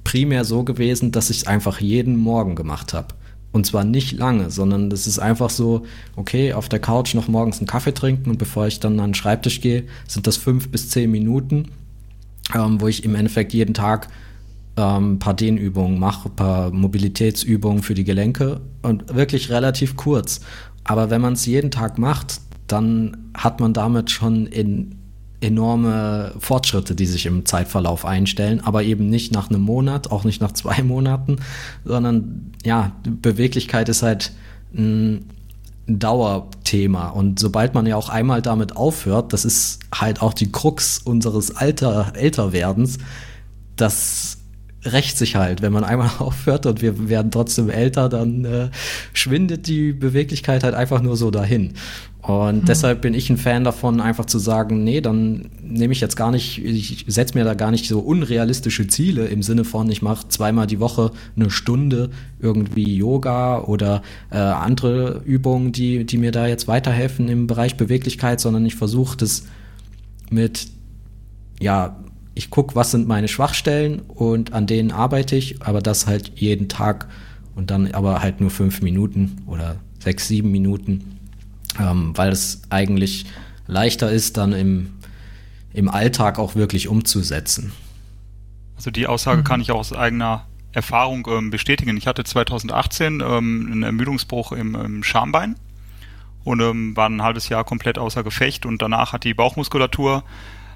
primär so gewesen, dass ich es einfach jeden Morgen gemacht habe. Und zwar nicht lange, sondern das ist einfach so, okay, auf der Couch noch morgens einen Kaffee trinken und bevor ich dann an den Schreibtisch gehe, sind das fünf bis zehn Minuten, ähm, wo ich im Endeffekt jeden Tag ähm, paar Dehnübungen mache, paar Mobilitätsübungen für die Gelenke und wirklich relativ kurz. Aber wenn man es jeden Tag macht, dann hat man damit schon in enorme Fortschritte, die sich im Zeitverlauf einstellen, aber eben nicht nach einem Monat, auch nicht nach zwei *laughs* Monaten, sondern ja, Beweglichkeit ist halt ein Dauerthema. Und sobald man ja auch einmal damit aufhört, das ist halt auch die Krux unseres Alter, Älterwerdens, das rächt sich halt. Wenn man einmal *laughs* aufhört und wir werden trotzdem älter, dann äh, schwindet die Beweglichkeit halt einfach nur so dahin. Und mhm. deshalb bin ich ein Fan davon, einfach zu sagen, nee, dann nehme ich jetzt gar nicht, ich setze mir da gar nicht so unrealistische Ziele im Sinne von, ich mache zweimal die Woche eine Stunde irgendwie Yoga oder äh, andere Übungen, die, die mir da jetzt weiterhelfen im Bereich Beweglichkeit, sondern ich versuche das mit, ja, ich gucke, was sind meine Schwachstellen und an denen arbeite ich, aber das halt jeden Tag und dann aber halt nur fünf Minuten oder sechs, sieben Minuten ähm, weil es eigentlich leichter ist, dann im, im Alltag auch wirklich umzusetzen. Also die Aussage kann ich auch aus eigener Erfahrung ähm, bestätigen. Ich hatte 2018 ähm, einen Ermüdungsbruch im, im Schambein und ähm, war ein halbes Jahr komplett außer Gefecht und danach hat die Bauchmuskulatur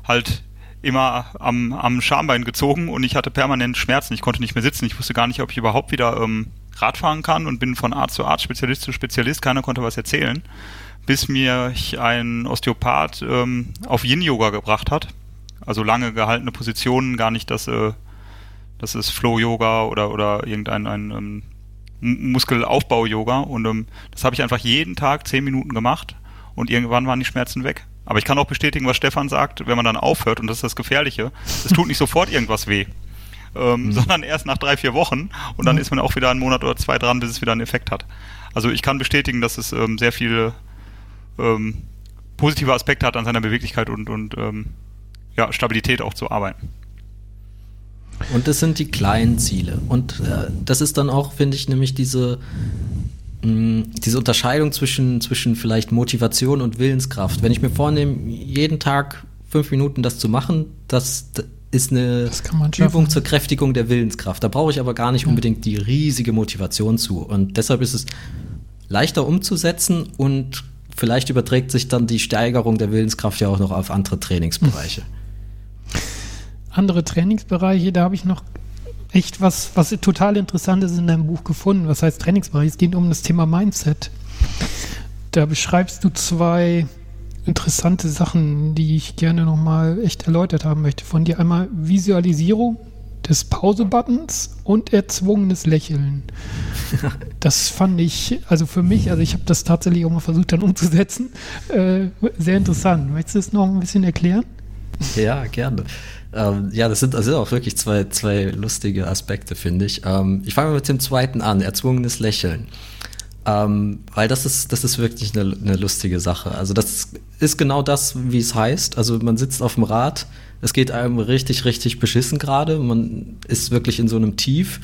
halt immer am, am Schambein gezogen und ich hatte permanent Schmerzen. Ich konnte nicht mehr sitzen. Ich wusste gar nicht, ob ich überhaupt wieder ähm, Radfahren kann und bin von Arzt zu Arzt, Spezialist zu Spezialist. Keiner konnte was erzählen bis mir ein Osteopath ähm, auf Yin-Yoga gebracht hat. Also lange gehaltene Positionen, gar nicht das, äh, das ist Flow-Yoga oder, oder irgendein ein, ähm, Muskelaufbau-Yoga. Und ähm, das habe ich einfach jeden Tag zehn Minuten gemacht und irgendwann waren die Schmerzen weg. Aber ich kann auch bestätigen, was Stefan sagt, wenn man dann aufhört, und das ist das Gefährliche, es tut nicht *laughs* sofort irgendwas weh. Ähm, mhm. sondern erst nach drei, vier Wochen und dann mhm. ist man auch wieder einen Monat oder zwei dran, bis es wieder einen Effekt hat. Also ich kann bestätigen, dass es ähm, sehr viele ähm, positive Aspekte hat an seiner Beweglichkeit und, und ähm, ja, Stabilität auch zu arbeiten. Und das sind die kleinen Ziele. Und äh, das ist dann auch, finde ich, nämlich diese, diese Unterscheidung zwischen, zwischen vielleicht Motivation und Willenskraft. Wenn ich mir vornehme, jeden Tag fünf Minuten das zu machen, das ist eine Übung zur Kräftigung der Willenskraft. Da brauche ich aber gar nicht unbedingt die riesige Motivation zu. Und deshalb ist es leichter umzusetzen und vielleicht überträgt sich dann die Steigerung der Willenskraft ja auch noch auf andere Trainingsbereiche. *laughs* Andere Trainingsbereiche, da habe ich noch echt was, was total Interessantes in deinem Buch gefunden. Was heißt Trainingsbereich? Es geht um das Thema Mindset. Da beschreibst du zwei interessante Sachen, die ich gerne nochmal echt erläutert haben möchte von dir. Einmal Visualisierung des Pause-Buttons und erzwungenes Lächeln. *laughs* Das fand ich, also für mich, also ich habe das tatsächlich auch mal versucht dann umzusetzen, äh, sehr interessant. Möchtest du es noch ein bisschen erklären? Ja, gerne. Ähm, ja, das sind, das sind auch wirklich zwei, zwei lustige Aspekte, finde ich. Ähm, ich fange mit dem zweiten an, erzwungenes Lächeln. Ähm, weil das ist, das ist wirklich eine, eine lustige Sache. Also das ist genau das, wie es heißt. Also man sitzt auf dem Rad, es geht einem richtig, richtig beschissen gerade. Man ist wirklich in so einem Tief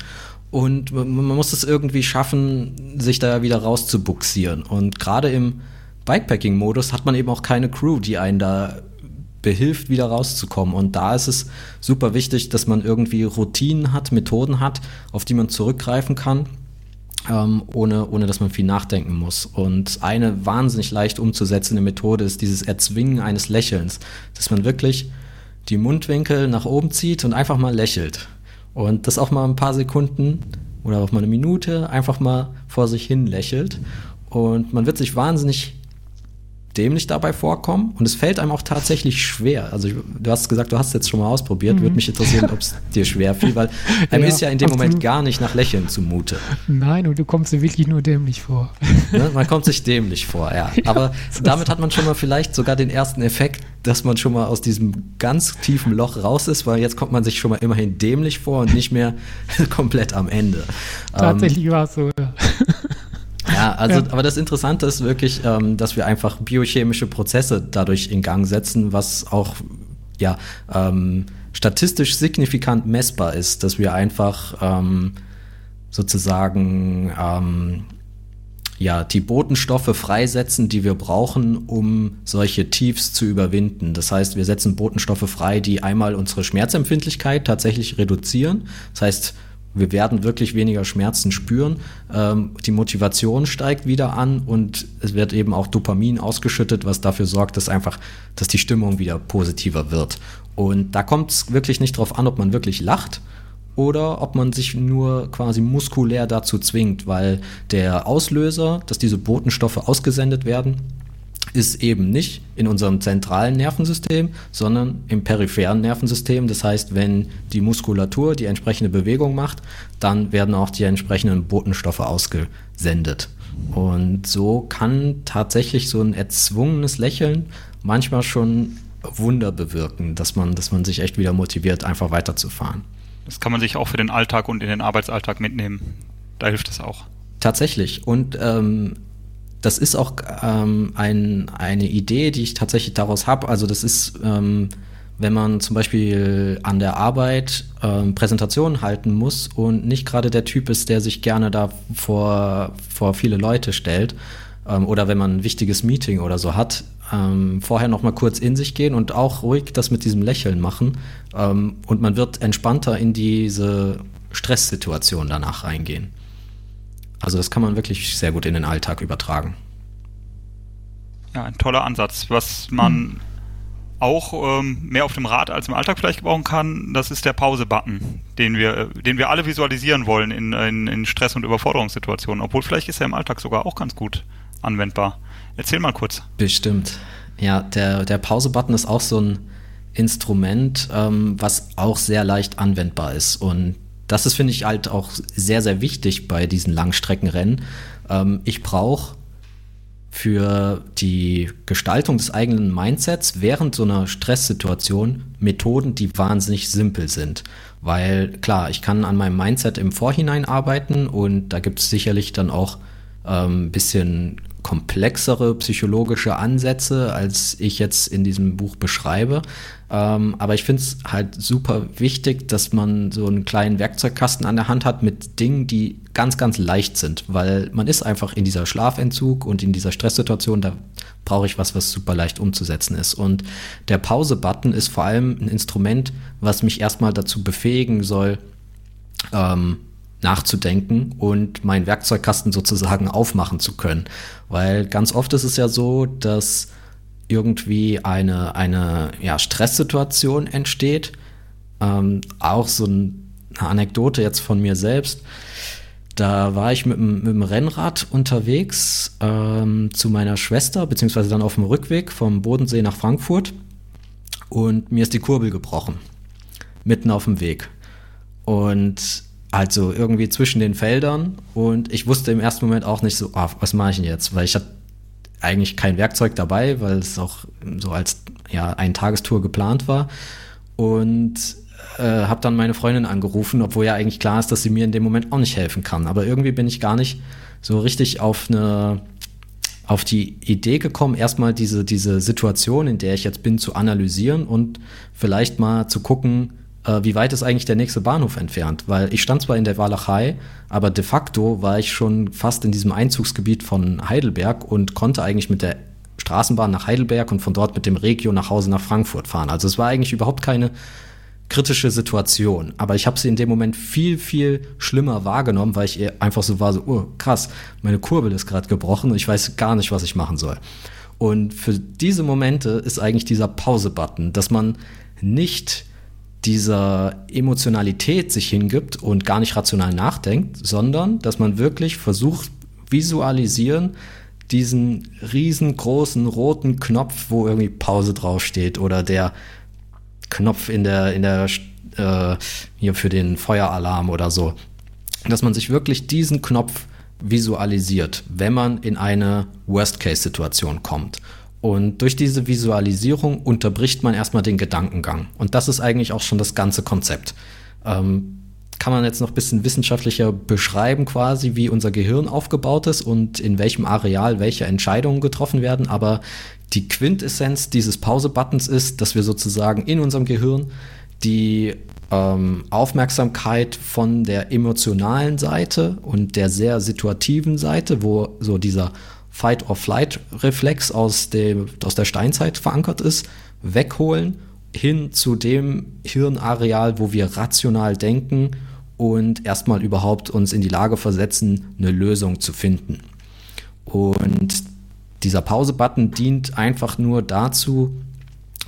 und man, man muss es irgendwie schaffen, sich da wieder rauszubuxieren. Und gerade im Bikepacking-Modus hat man eben auch keine Crew, die einen da behilft, wieder rauszukommen. Und da ist es super wichtig, dass man irgendwie Routinen hat, Methoden hat, auf die man zurückgreifen kann, ähm, ohne, ohne dass man viel nachdenken muss. Und eine wahnsinnig leicht umzusetzende Methode ist dieses Erzwingen eines Lächelns, dass man wirklich die Mundwinkel nach oben zieht und einfach mal lächelt. Und das auch mal ein paar Sekunden oder auch mal eine Minute einfach mal vor sich hin lächelt. Und man wird sich wahnsinnig dämlich dabei vorkommen und es fällt einem auch tatsächlich schwer. Also du hast gesagt, du hast es jetzt schon mal ausprobiert. Mhm. Würde mich interessieren, ob es dir schwer fiel, weil *laughs* einem ja, ist ja in dem Moment gar nicht nach Lächeln zumute. Nein, und du kommst dir wirklich nur dämlich vor. Ne? Man kommt sich dämlich vor, ja. *laughs* ja Aber damit hat man schon mal vielleicht sogar den ersten Effekt, dass man schon mal aus diesem ganz tiefen Loch raus ist, weil jetzt kommt man sich schon mal immerhin dämlich vor und nicht mehr *laughs* komplett am Ende. Tatsächlich ähm, war es so, ja. Ja, also, ja. aber das Interessante ist wirklich, ähm, dass wir einfach biochemische Prozesse dadurch in Gang setzen, was auch ja ähm, statistisch signifikant messbar ist, dass wir einfach ähm, sozusagen ähm, ja, die Botenstoffe freisetzen, die wir brauchen, um solche Tiefs zu überwinden. Das heißt, wir setzen Botenstoffe frei, die einmal unsere Schmerzempfindlichkeit tatsächlich reduzieren. Das heißt, wir werden wirklich weniger Schmerzen spüren. Ähm, die Motivation steigt wieder an und es wird eben auch Dopamin ausgeschüttet, was dafür sorgt, dass einfach, dass die Stimmung wieder positiver wird. Und da kommt es wirklich nicht darauf an, ob man wirklich lacht oder ob man sich nur quasi muskulär dazu zwingt, weil der Auslöser, dass diese Botenstoffe ausgesendet werden, ist eben nicht in unserem zentralen Nervensystem, sondern im peripheren Nervensystem. Das heißt, wenn die Muskulatur die entsprechende Bewegung macht, dann werden auch die entsprechenden Botenstoffe ausgesendet. Und so kann tatsächlich so ein erzwungenes Lächeln manchmal schon Wunder bewirken, dass man, dass man sich echt wieder motiviert, einfach weiterzufahren. Das kann man sich auch für den Alltag und in den Arbeitsalltag mitnehmen. Da hilft es auch. Tatsächlich. Und ähm, das ist auch ähm, ein, eine Idee, die ich tatsächlich daraus habe. Also das ist, ähm, wenn man zum Beispiel an der Arbeit ähm, Präsentationen halten muss und nicht gerade der Typ ist, der sich gerne da vor, vor viele Leute stellt, ähm, oder wenn man ein wichtiges Meeting oder so hat, ähm, vorher noch mal kurz in sich gehen und auch ruhig das mit diesem Lächeln machen ähm, und man wird entspannter in diese Stresssituation danach reingehen. Also das kann man wirklich sehr gut in den Alltag übertragen. Ja, ein toller Ansatz. Was man hm. auch ähm, mehr auf dem Rad als im Alltag vielleicht gebrauchen kann, das ist der Pause-Button, den wir, den wir alle visualisieren wollen in, in, in Stress- und Überforderungssituationen. Obwohl vielleicht ist er im Alltag sogar auch ganz gut anwendbar. Erzähl mal kurz. Bestimmt. Ja, der, der Pause-Button ist auch so ein Instrument, ähm, was auch sehr leicht anwendbar ist. Und das ist, finde ich, halt auch sehr, sehr wichtig bei diesen Langstreckenrennen. Ähm, ich brauche für die Gestaltung des eigenen Mindsets während so einer Stresssituation Methoden, die wahnsinnig simpel sind. Weil klar, ich kann an meinem Mindset im Vorhinein arbeiten und da gibt es sicherlich dann auch ein ähm, bisschen komplexere psychologische Ansätze, als ich jetzt in diesem Buch beschreibe. Ähm, aber ich finde es halt super wichtig, dass man so einen kleinen Werkzeugkasten an der Hand hat mit Dingen, die ganz, ganz leicht sind, weil man ist einfach in dieser Schlafentzug und in dieser Stresssituation, da brauche ich was, was super leicht umzusetzen ist. Und der Pause-Button ist vor allem ein Instrument, was mich erstmal dazu befähigen soll, ähm, nachzudenken und meinen Werkzeugkasten sozusagen aufmachen zu können. Weil ganz oft ist es ja so, dass irgendwie eine, eine ja, Stresssituation entsteht. Ähm, auch so ein, eine Anekdote jetzt von mir selbst. Da war ich mit, mit dem Rennrad unterwegs ähm, zu meiner Schwester, beziehungsweise dann auf dem Rückweg vom Bodensee nach Frankfurt. Und mir ist die Kurbel gebrochen. Mitten auf dem Weg. Und also irgendwie zwischen den Feldern und ich wusste im ersten Moment auch nicht so, oh, was mache ich denn jetzt? Weil ich hatte eigentlich kein Werkzeug dabei, weil es auch so als ja, ein Tagestour geplant war. Und äh, habe dann meine Freundin angerufen, obwohl ja eigentlich klar ist, dass sie mir in dem Moment auch nicht helfen kann. Aber irgendwie bin ich gar nicht so richtig auf eine auf die Idee gekommen, erstmal diese, diese Situation, in der ich jetzt bin, zu analysieren und vielleicht mal zu gucken, äh, wie weit ist eigentlich der nächste Bahnhof entfernt? Weil ich stand zwar in der Walachei, aber de facto war ich schon fast in diesem Einzugsgebiet von Heidelberg und konnte eigentlich mit der Straßenbahn nach Heidelberg und von dort mit dem Regio nach Hause nach Frankfurt fahren. Also es war eigentlich überhaupt keine kritische Situation. Aber ich habe sie in dem Moment viel, viel schlimmer wahrgenommen, weil ich einfach so war, so, oh, krass, meine Kurbel ist gerade gebrochen und ich weiß gar nicht, was ich machen soll. Und für diese Momente ist eigentlich dieser Pause-Button, dass man nicht dieser Emotionalität sich hingibt und gar nicht rational nachdenkt, sondern dass man wirklich versucht, visualisieren, diesen riesengroßen roten Knopf, wo irgendwie Pause draufsteht oder der Knopf in der, in der, äh, hier für den Feueralarm oder so. Dass man sich wirklich diesen Knopf visualisiert, wenn man in eine Worst-Case-Situation kommt. Und durch diese Visualisierung unterbricht man erstmal den Gedankengang. Und das ist eigentlich auch schon das ganze Konzept. Ähm, kann man jetzt noch ein bisschen wissenschaftlicher beschreiben, quasi, wie unser Gehirn aufgebaut ist und in welchem Areal welche Entscheidungen getroffen werden. Aber die Quintessenz dieses Pause-Buttons ist, dass wir sozusagen in unserem Gehirn die ähm, Aufmerksamkeit von der emotionalen Seite und der sehr situativen Seite, wo so dieser Fight-or-Flight-Reflex aus, aus der Steinzeit verankert ist, wegholen hin zu dem Hirnareal, wo wir rational denken und erstmal überhaupt uns in die Lage versetzen, eine Lösung zu finden. Und dieser Pause-Button dient einfach nur dazu,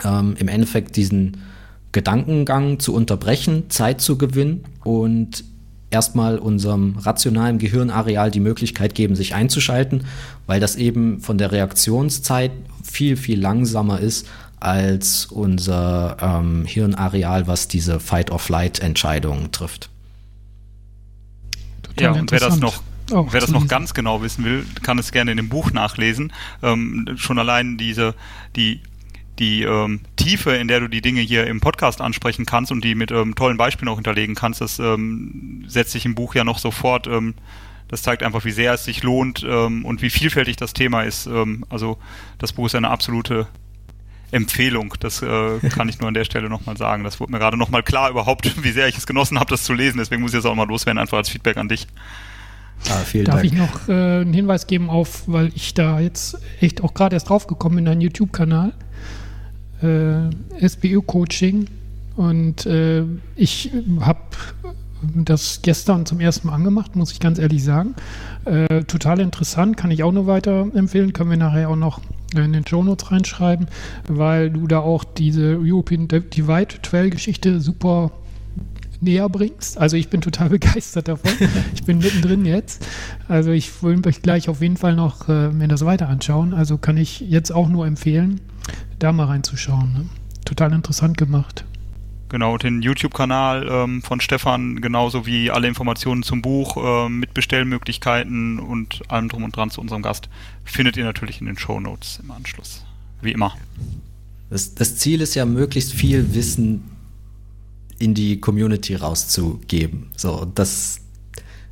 ähm, im Endeffekt diesen Gedankengang zu unterbrechen, Zeit zu gewinnen und erstmal unserem rationalen Gehirnareal die Möglichkeit geben, sich einzuschalten, weil das eben von der Reaktionszeit viel, viel langsamer ist als unser ähm, Hirnareal, was diese Fight-or-Flight-Entscheidungen trifft. Total ja, und wer das noch Oh, Wer das noch ganz genau wissen will, kann es gerne in dem Buch nachlesen. Ähm, schon allein diese, die, die ähm, Tiefe, in der du die Dinge hier im Podcast ansprechen kannst und die mit ähm, tollen Beispielen auch hinterlegen kannst, das ähm, setzt sich im Buch ja noch sofort. Ähm, das zeigt einfach, wie sehr es sich lohnt ähm, und wie vielfältig das Thema ist. Ähm, also das Buch ist eine absolute Empfehlung. Das äh, *laughs* kann ich nur an der Stelle nochmal sagen. Das wurde mir gerade nochmal klar überhaupt, *laughs* wie sehr ich es genossen habe, das zu lesen. Deswegen muss ich jetzt auch mal loswerden, einfach als Feedback an dich. Ah, Darf Dank. ich noch äh, einen Hinweis geben auf, weil ich da jetzt echt auch gerade erst drauf gekommen bin, deinen YouTube-Kanal, äh, SBU-Coaching. Und äh, ich habe das gestern zum ersten Mal angemacht, muss ich ganz ehrlich sagen. Äh, total interessant, kann ich auch nur weiterempfehlen. Können wir nachher auch noch in den Show Notes reinschreiben, weil du da auch diese European Divide Trail Geschichte super näher bringst. Also ich bin total *laughs* begeistert davon. ich bin mittendrin jetzt. Also ich will euch gleich auf jeden Fall noch äh, mir das weiter anschauen. Also kann ich jetzt auch nur empfehlen, da mal reinzuschauen. Ne? Total interessant gemacht. Genau, den YouTube-Kanal ähm, von Stefan, genauso wie alle Informationen zum Buch äh, mit Bestellmöglichkeiten und allem drum und dran zu unserem Gast, findet ihr natürlich in den Show Notes im Anschluss. Wie immer. Das, das Ziel ist ja, möglichst viel Wissen in die Community rauszugeben. So, das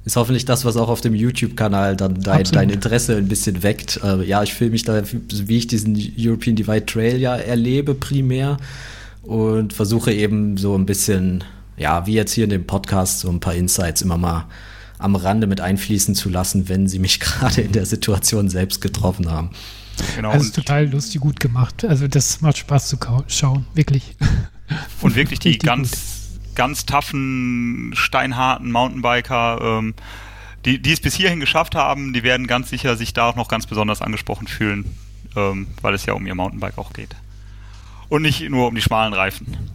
ist hoffentlich das, was auch auf dem YouTube-Kanal dann dein, dein, Interesse ein bisschen weckt. Äh, ja, ich fühle mich da, wie ich diesen European Divide Trail ja erlebe, primär und versuche eben so ein bisschen, ja, wie jetzt hier in dem Podcast, so ein paar Insights immer mal am Rande mit einfließen zu lassen, wenn sie mich *laughs* gerade in der Situation selbst getroffen haben. Genau. Also total lustig, gut gemacht. Also das macht Spaß zu schauen, wirklich. Und wirklich die ganz, gut. Ganz taffen, steinharten Mountainbiker, ähm, die, die es bis hierhin geschafft haben, die werden ganz sicher sich da auch noch ganz besonders angesprochen fühlen, ähm, weil es ja um ihr Mountainbike auch geht. Und nicht nur um die schmalen Reifen.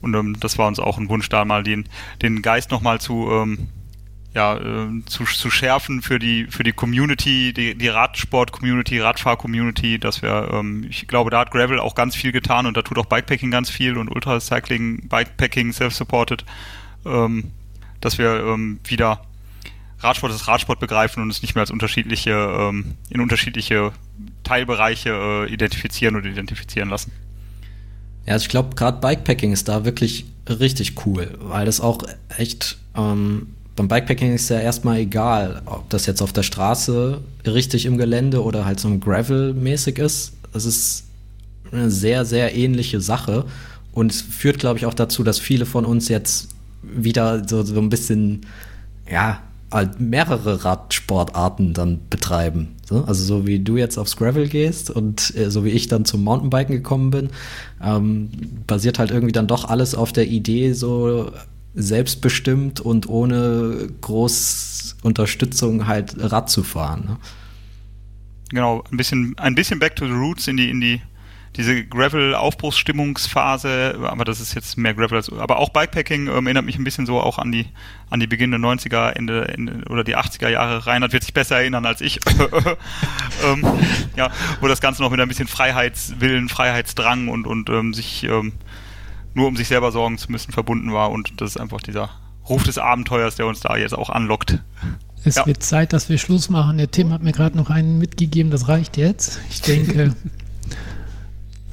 Und ähm, das war uns auch ein Wunsch, da mal den, den Geist nochmal zu, ähm, ja, äh, zu, zu schärfen für die, für die Community, die, die Radsport-Community, Radfahr-Community, dass wir, ähm, ich glaube, da hat Gravel auch ganz viel getan und da tut auch Bikepacking ganz viel und Ultracycling, Bikepacking, self-supported, ähm, dass wir ähm, wieder Radsport ist Radsport begreifen und es nicht mehr als unterschiedliche, ähm, in unterschiedliche Teilbereiche äh, identifizieren oder identifizieren lassen. Ja, also ich glaube, gerade Bikepacking ist da wirklich richtig cool, weil das auch echt, ähm, beim Bikepacking ist ja erstmal egal, ob das jetzt auf der Straße richtig im Gelände oder halt so ein Gravel-mäßig ist. Es ist eine sehr, sehr ähnliche Sache und es führt, glaube ich, auch dazu, dass viele von uns jetzt wieder so, so ein bisschen, ja, halt mehrere Radsportarten dann betreiben. So, also so wie du jetzt aufs Gravel gehst und äh, so wie ich dann zum Mountainbiken gekommen bin, ähm, basiert halt irgendwie dann doch alles auf der Idee, so selbstbestimmt und ohne groß Unterstützung halt Rad zu fahren. Ne? Genau, ein bisschen, ein bisschen back to the roots in die, in die diese Gravel-Aufbruchsstimmungsphase, aber das ist jetzt mehr Gravel als, aber auch Bikepacking ähm, erinnert mich ein bisschen so auch an die, an die Beginn der 90er, Ende, Ende oder die 80er Jahre. Reinhard wird sich besser erinnern als ich. *laughs* ähm, ja, wo das Ganze noch mit ein bisschen Freiheitswillen, Freiheitsdrang und, und ähm, sich, ähm, nur um sich selber sorgen zu müssen, verbunden war und das ist einfach dieser Ruf des Abenteuers, der uns da jetzt auch anlockt. Es ja. wird Zeit, dass wir Schluss machen. Der Tim hat mir gerade noch einen mitgegeben, das reicht jetzt. Ich denke, *laughs*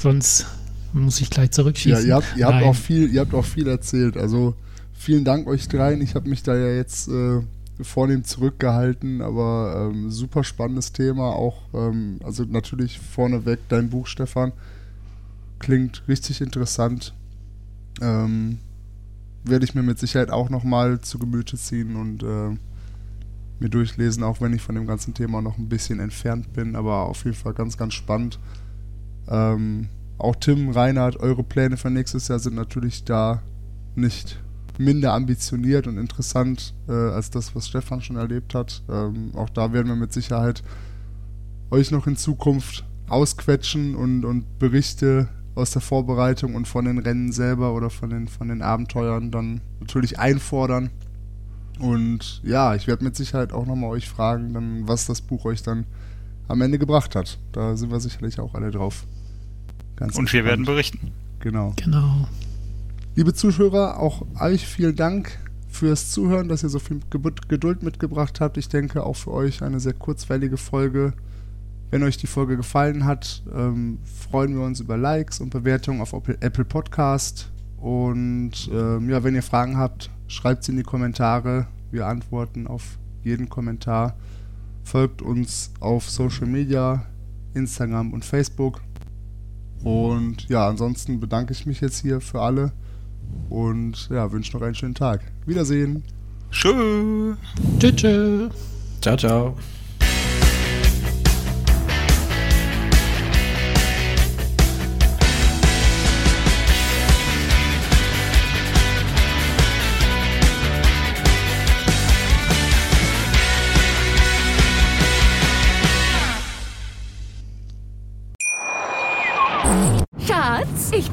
Sonst muss ich gleich zurückschießen. Ja, ihr habt, ihr habt, auch, viel, ihr habt auch viel erzählt. Also vielen Dank euch dreien. Ich habe mich da ja jetzt äh, vornehm zurückgehalten, aber ähm, super spannendes Thema. Auch, ähm, also natürlich vorneweg dein Buch, Stefan. Klingt richtig interessant. Ähm, werde ich mir mit Sicherheit auch nochmal zu Gemüte ziehen und äh, mir durchlesen, auch wenn ich von dem ganzen Thema noch ein bisschen entfernt bin, aber auf jeden Fall ganz, ganz spannend. Ähm, auch Tim, Reinhard, eure Pläne für nächstes Jahr sind natürlich da nicht minder ambitioniert und interessant äh, als das, was Stefan schon erlebt hat. Ähm, auch da werden wir mit Sicherheit euch noch in Zukunft ausquetschen und, und Berichte aus der Vorbereitung und von den Rennen selber oder von den, von den Abenteuern dann natürlich einfordern. Und ja, ich werde mit Sicherheit auch nochmal euch fragen, dann, was das Buch euch dann am Ende gebracht hat. Da sind wir sicherlich auch alle drauf. Ganz Und wir werden berichten. Genau. Genau. Liebe Zuschauer, auch euch vielen Dank fürs Zuhören, dass ihr so viel Geduld mitgebracht habt. Ich denke auch für euch eine sehr kurzweilige Folge. Wenn euch die Folge gefallen hat, ähm, freuen wir uns über Likes und Bewertungen auf Apple Podcast. Und ähm, ja, wenn ihr Fragen habt, schreibt sie in die Kommentare. Wir antworten auf jeden Kommentar. Folgt uns auf Social Media, Instagram und Facebook. Und ja, ansonsten bedanke ich mich jetzt hier für alle und ja, wünsche noch einen schönen Tag. Wiedersehen. Tschö. Tschö. Ciao, ciao.